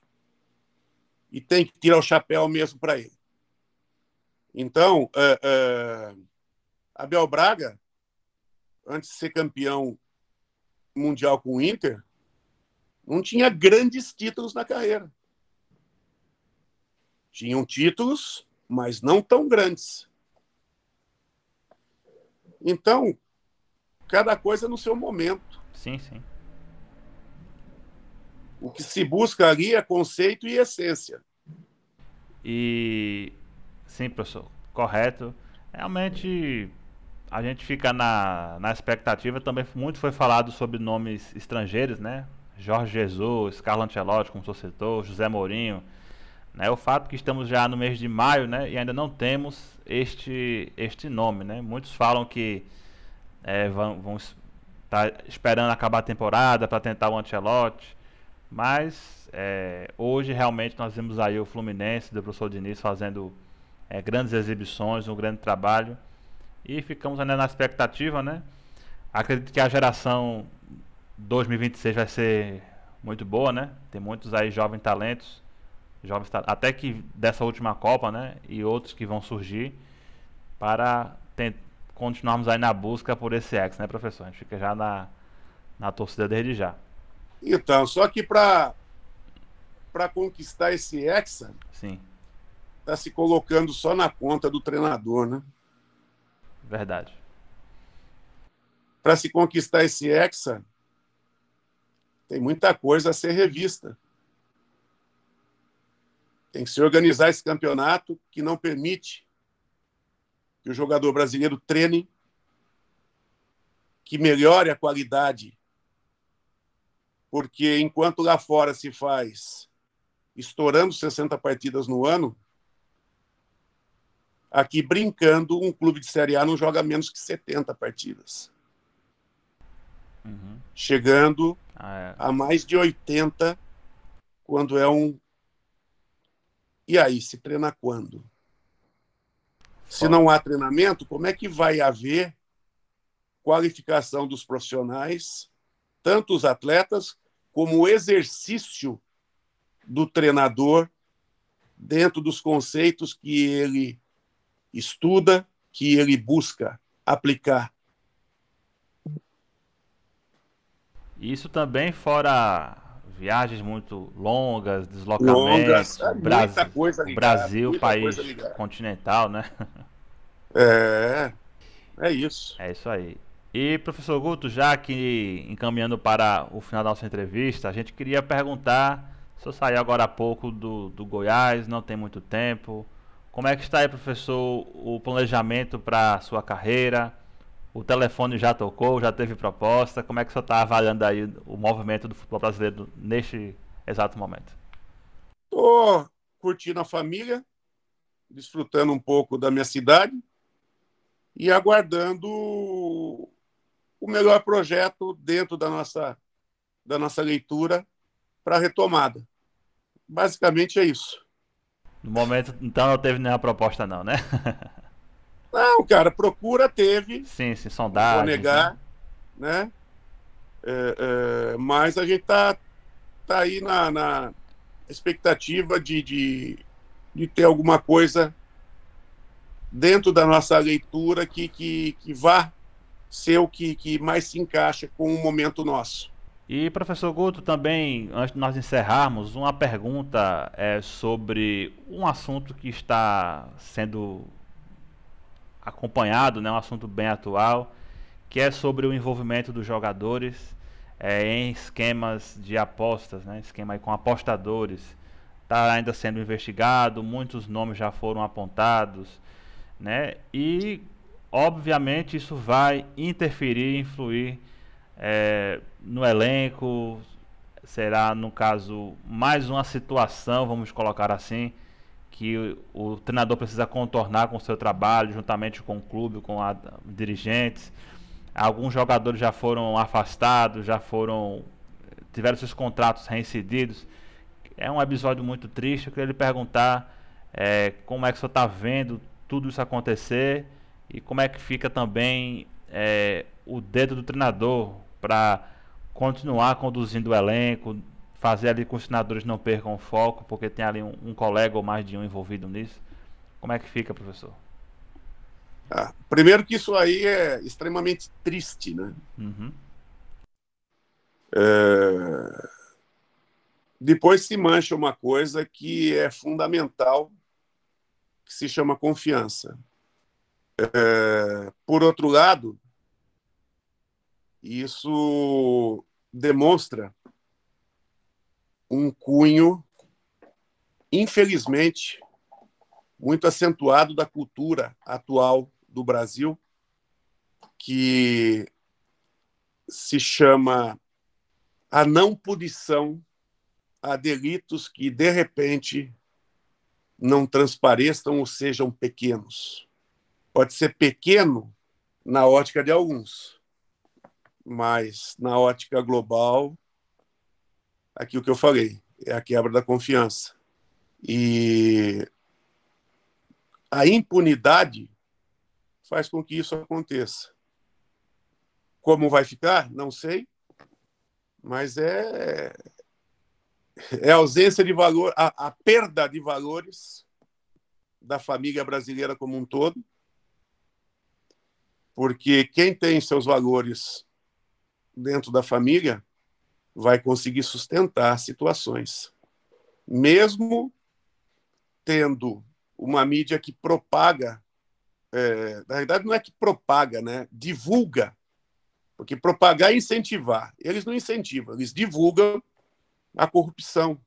E tem que tirar o chapéu mesmo para ele. Então, é, é, Abel Braga, antes de ser campeão mundial com o Inter, não tinha grandes títulos na carreira. Tinham títulos, mas não tão grandes. Então, cada coisa no seu momento. Sim, sim. O que se busca ali é conceito e essência. E Sim, professor, correto. Realmente a gente fica na, na expectativa. Também muito foi falado sobre nomes estrangeiros, né? Jorge Jesus, Carlo Ancelotti, como o senhor citou, José Mourinho. Né? O fato que estamos já no mês de maio né? e ainda não temos este, este nome. Né? Muitos falam que é, vão, vão estar tá esperando acabar a temporada para tentar o Ancelotti. Mas é, hoje realmente nós vimos aí o Fluminense do professor Diniz fazendo é, grandes exibições, um grande trabalho. E ficamos ainda na expectativa, né? Acredito que a geração 2026 vai ser muito boa, né? Tem muitos aí jovens talentos, jovens até que dessa última Copa, né? E outros que vão surgir para continuarmos aí na busca por esse ex, né, professor? A gente fica já na, na torcida desde já. Então, só que para para conquistar esse hexa, sim, tá se colocando só na conta do treinador, né? Verdade. Para se conquistar esse hexa, tem muita coisa a ser revista. Tem que se organizar esse campeonato que não permite que o jogador brasileiro treine, que melhore a qualidade porque enquanto lá fora se faz estourando 60 partidas no ano, aqui brincando, um clube de Série A não joga menos que 70 partidas. Uhum. Chegando ah, é. a mais de 80 quando é um. E aí, se treina quando? Se não há treinamento, como é que vai haver qualificação dos profissionais, tanto os atletas como o exercício do treinador dentro dos conceitos que ele estuda, que ele busca aplicar. Isso também fora viagens muito longas, deslocamentos, longas, é, Brasil, coisa ligada, Brasil país continental, né? É, é isso. É isso aí. E, professor Guto, já que encaminhando para o final da nossa entrevista, a gente queria perguntar, o senhor saiu agora há pouco do, do Goiás, não tem muito tempo, como é que está aí, professor, o planejamento para a sua carreira? O telefone já tocou, já teve proposta, como é que o senhor está avaliando aí o movimento do futebol brasileiro neste exato momento? Estou curtindo a família, desfrutando um pouco da minha cidade e aguardando o melhor projeto dentro da nossa, da nossa leitura para a retomada. Basicamente é isso. No momento, então, não teve nenhuma proposta, não, né? não, cara, procura teve. Sim, sim, sondagem. Vou negar, né? né? É, é, mas a gente tá, tá aí na, na expectativa de, de, de ter alguma coisa dentro da nossa leitura que, que, que vá ser o que, que mais se encaixa com o momento nosso. E professor Guto, também, antes de nós encerrarmos, uma pergunta é, sobre um assunto que está sendo acompanhado, né, um assunto bem atual, que é sobre o envolvimento dos jogadores é, em esquemas de apostas, né, esquema com apostadores. Está ainda sendo investigado, muitos nomes já foram apontados, né, e Obviamente isso vai interferir, influir é, no elenco. Será, no caso, mais uma situação, vamos colocar assim, que o, o treinador precisa contornar com o seu trabalho, juntamente com o clube, com a, dirigentes. Alguns jogadores já foram afastados, já foram tiveram seus contratos reincididos. É um episódio muito triste. Eu queria lhe perguntar é, como é que o senhor está vendo tudo isso acontecer e como é que fica também é, o dedo do treinador para continuar conduzindo o elenco, fazer ali com os treinadores não percam o foco, porque tem ali um, um colega ou mais de um envolvido nisso. Como é que fica, professor? Ah, primeiro que isso aí é extremamente triste, né? Uhum. É... Depois se mancha uma coisa que é fundamental, que se chama confiança. É, por outro lado, isso demonstra um cunho, infelizmente, muito acentuado da cultura atual do Brasil, que se chama a não punição a delitos que, de repente, não transpareçam ou sejam pequenos. Pode ser pequeno na ótica de alguns, mas na ótica global aquilo que eu falei, é a quebra da confiança. E a impunidade faz com que isso aconteça. Como vai ficar? Não sei, mas é é a ausência de valor, a, a perda de valores da família brasileira como um todo, porque quem tem seus valores dentro da família vai conseguir sustentar situações, mesmo tendo uma mídia que propaga, é, na verdade não é que propaga, né? Divulga, porque propagar é incentivar. Eles não incentivam, eles divulgam a corrupção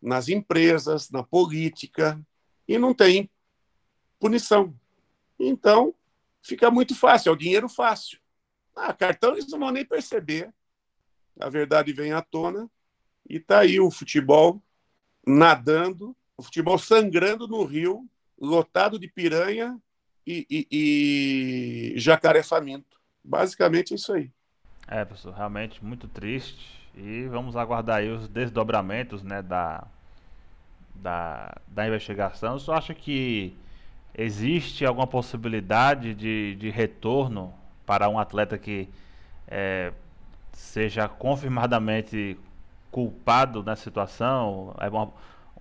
nas empresas, na política e não tem punição. Então fica muito fácil, é o dinheiro fácil. Ah, cartão eles não vão nem perceber. A verdade vem à tona e está aí o futebol nadando, o futebol sangrando no rio, lotado de piranha e, e, e jacaré faminto. Basicamente é isso aí. É, professor, realmente muito triste. E vamos aguardar aí os desdobramentos né, da, da, da investigação. Eu só acho que existe alguma possibilidade de, de retorno para um atleta que é, seja confirmadamente culpado nessa situação? É uma,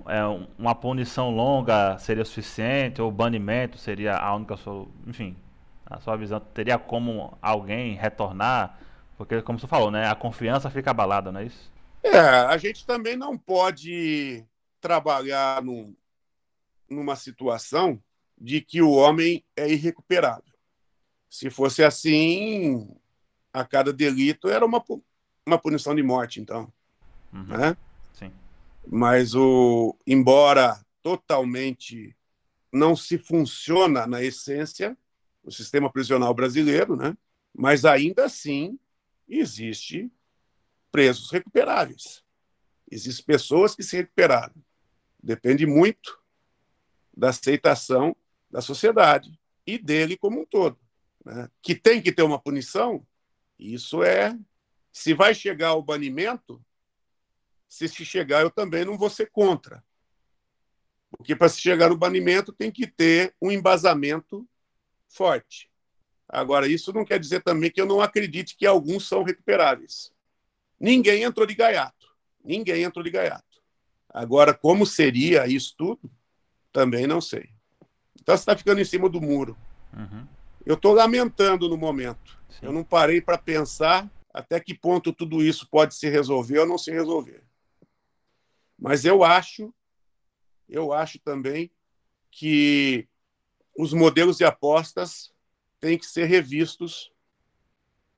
é uma punição longa seria suficiente? Ou banimento seria a única? Enfim, a sua visão teria como alguém retornar? Porque, como você falou, né, a confiança fica abalada, não é isso? É, a gente também não pode trabalhar num, numa situação de que o homem é irrecuperável. Se fosse assim, a cada delito era uma, uma punição de morte, então. Uhum. Né? Sim. Mas, o, embora totalmente não se funciona na essência o sistema prisional brasileiro, né? mas ainda assim existe presos recuperáveis. Existem pessoas que se recuperaram. Depende muito da aceitação da sociedade e dele como um todo. Né? Que tem que ter uma punição, isso é. Se vai chegar ao banimento, se se chegar, eu também não vou ser contra. Porque para se chegar no banimento tem que ter um embasamento forte. Agora, isso não quer dizer também que eu não acredite que alguns são recuperáveis. Ninguém entrou de gaiato. Ninguém entrou de gaiato. Agora, como seria isso tudo, também não sei. Então você está ficando em cima do muro. Uhum. Eu estou lamentando no momento. Sim. Eu não parei para pensar até que ponto tudo isso pode se resolver ou não se resolver. Mas eu acho, eu acho também que os modelos de apostas têm que ser revistos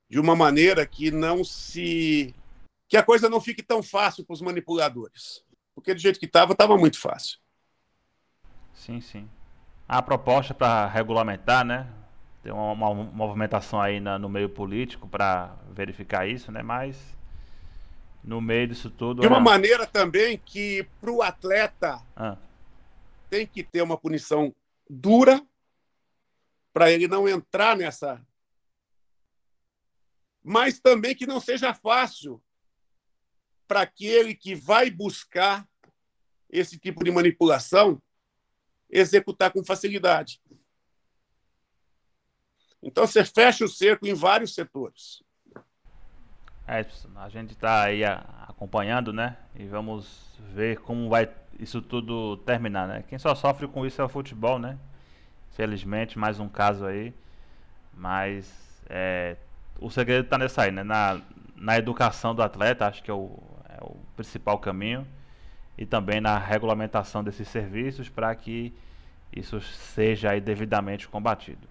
de uma maneira que não se que a coisa não fique tão fácil para os manipuladores. Porque do jeito que estava, estava muito fácil. Sim, sim a proposta para regulamentar, né? Tem uma, uma movimentação aí na, no meio político para verificar isso, né? Mas no meio disso tudo. De uma maneira também que para o atleta ah. tem que ter uma punição dura para ele não entrar nessa. Mas também que não seja fácil para aquele que vai buscar esse tipo de manipulação executar com facilidade. Então você fecha o cerco em vários setores. É, a gente está aí acompanhando, né? E vamos ver como vai isso tudo terminar, né? Quem só sofre com isso é o futebol, né? Felizmente, mais um caso aí. Mas é, o segredo está nessa aí, né? Na, na educação do atleta, acho que é o, é o principal caminho e também na regulamentação desses serviços para que isso seja devidamente combatido.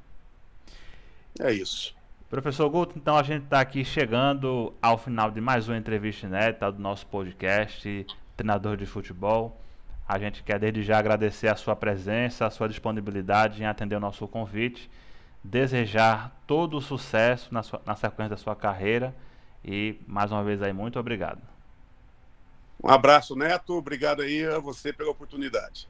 É isso. Professor Guto, então a gente está aqui chegando ao final de mais uma entrevista inédita do nosso podcast Treinador de Futebol. A gente quer desde já agradecer a sua presença, a sua disponibilidade em atender o nosso convite, desejar todo o sucesso na, sua, na sequência da sua carreira e mais uma vez aí muito obrigado. Um abraço, Neto. Obrigado aí a você pela oportunidade.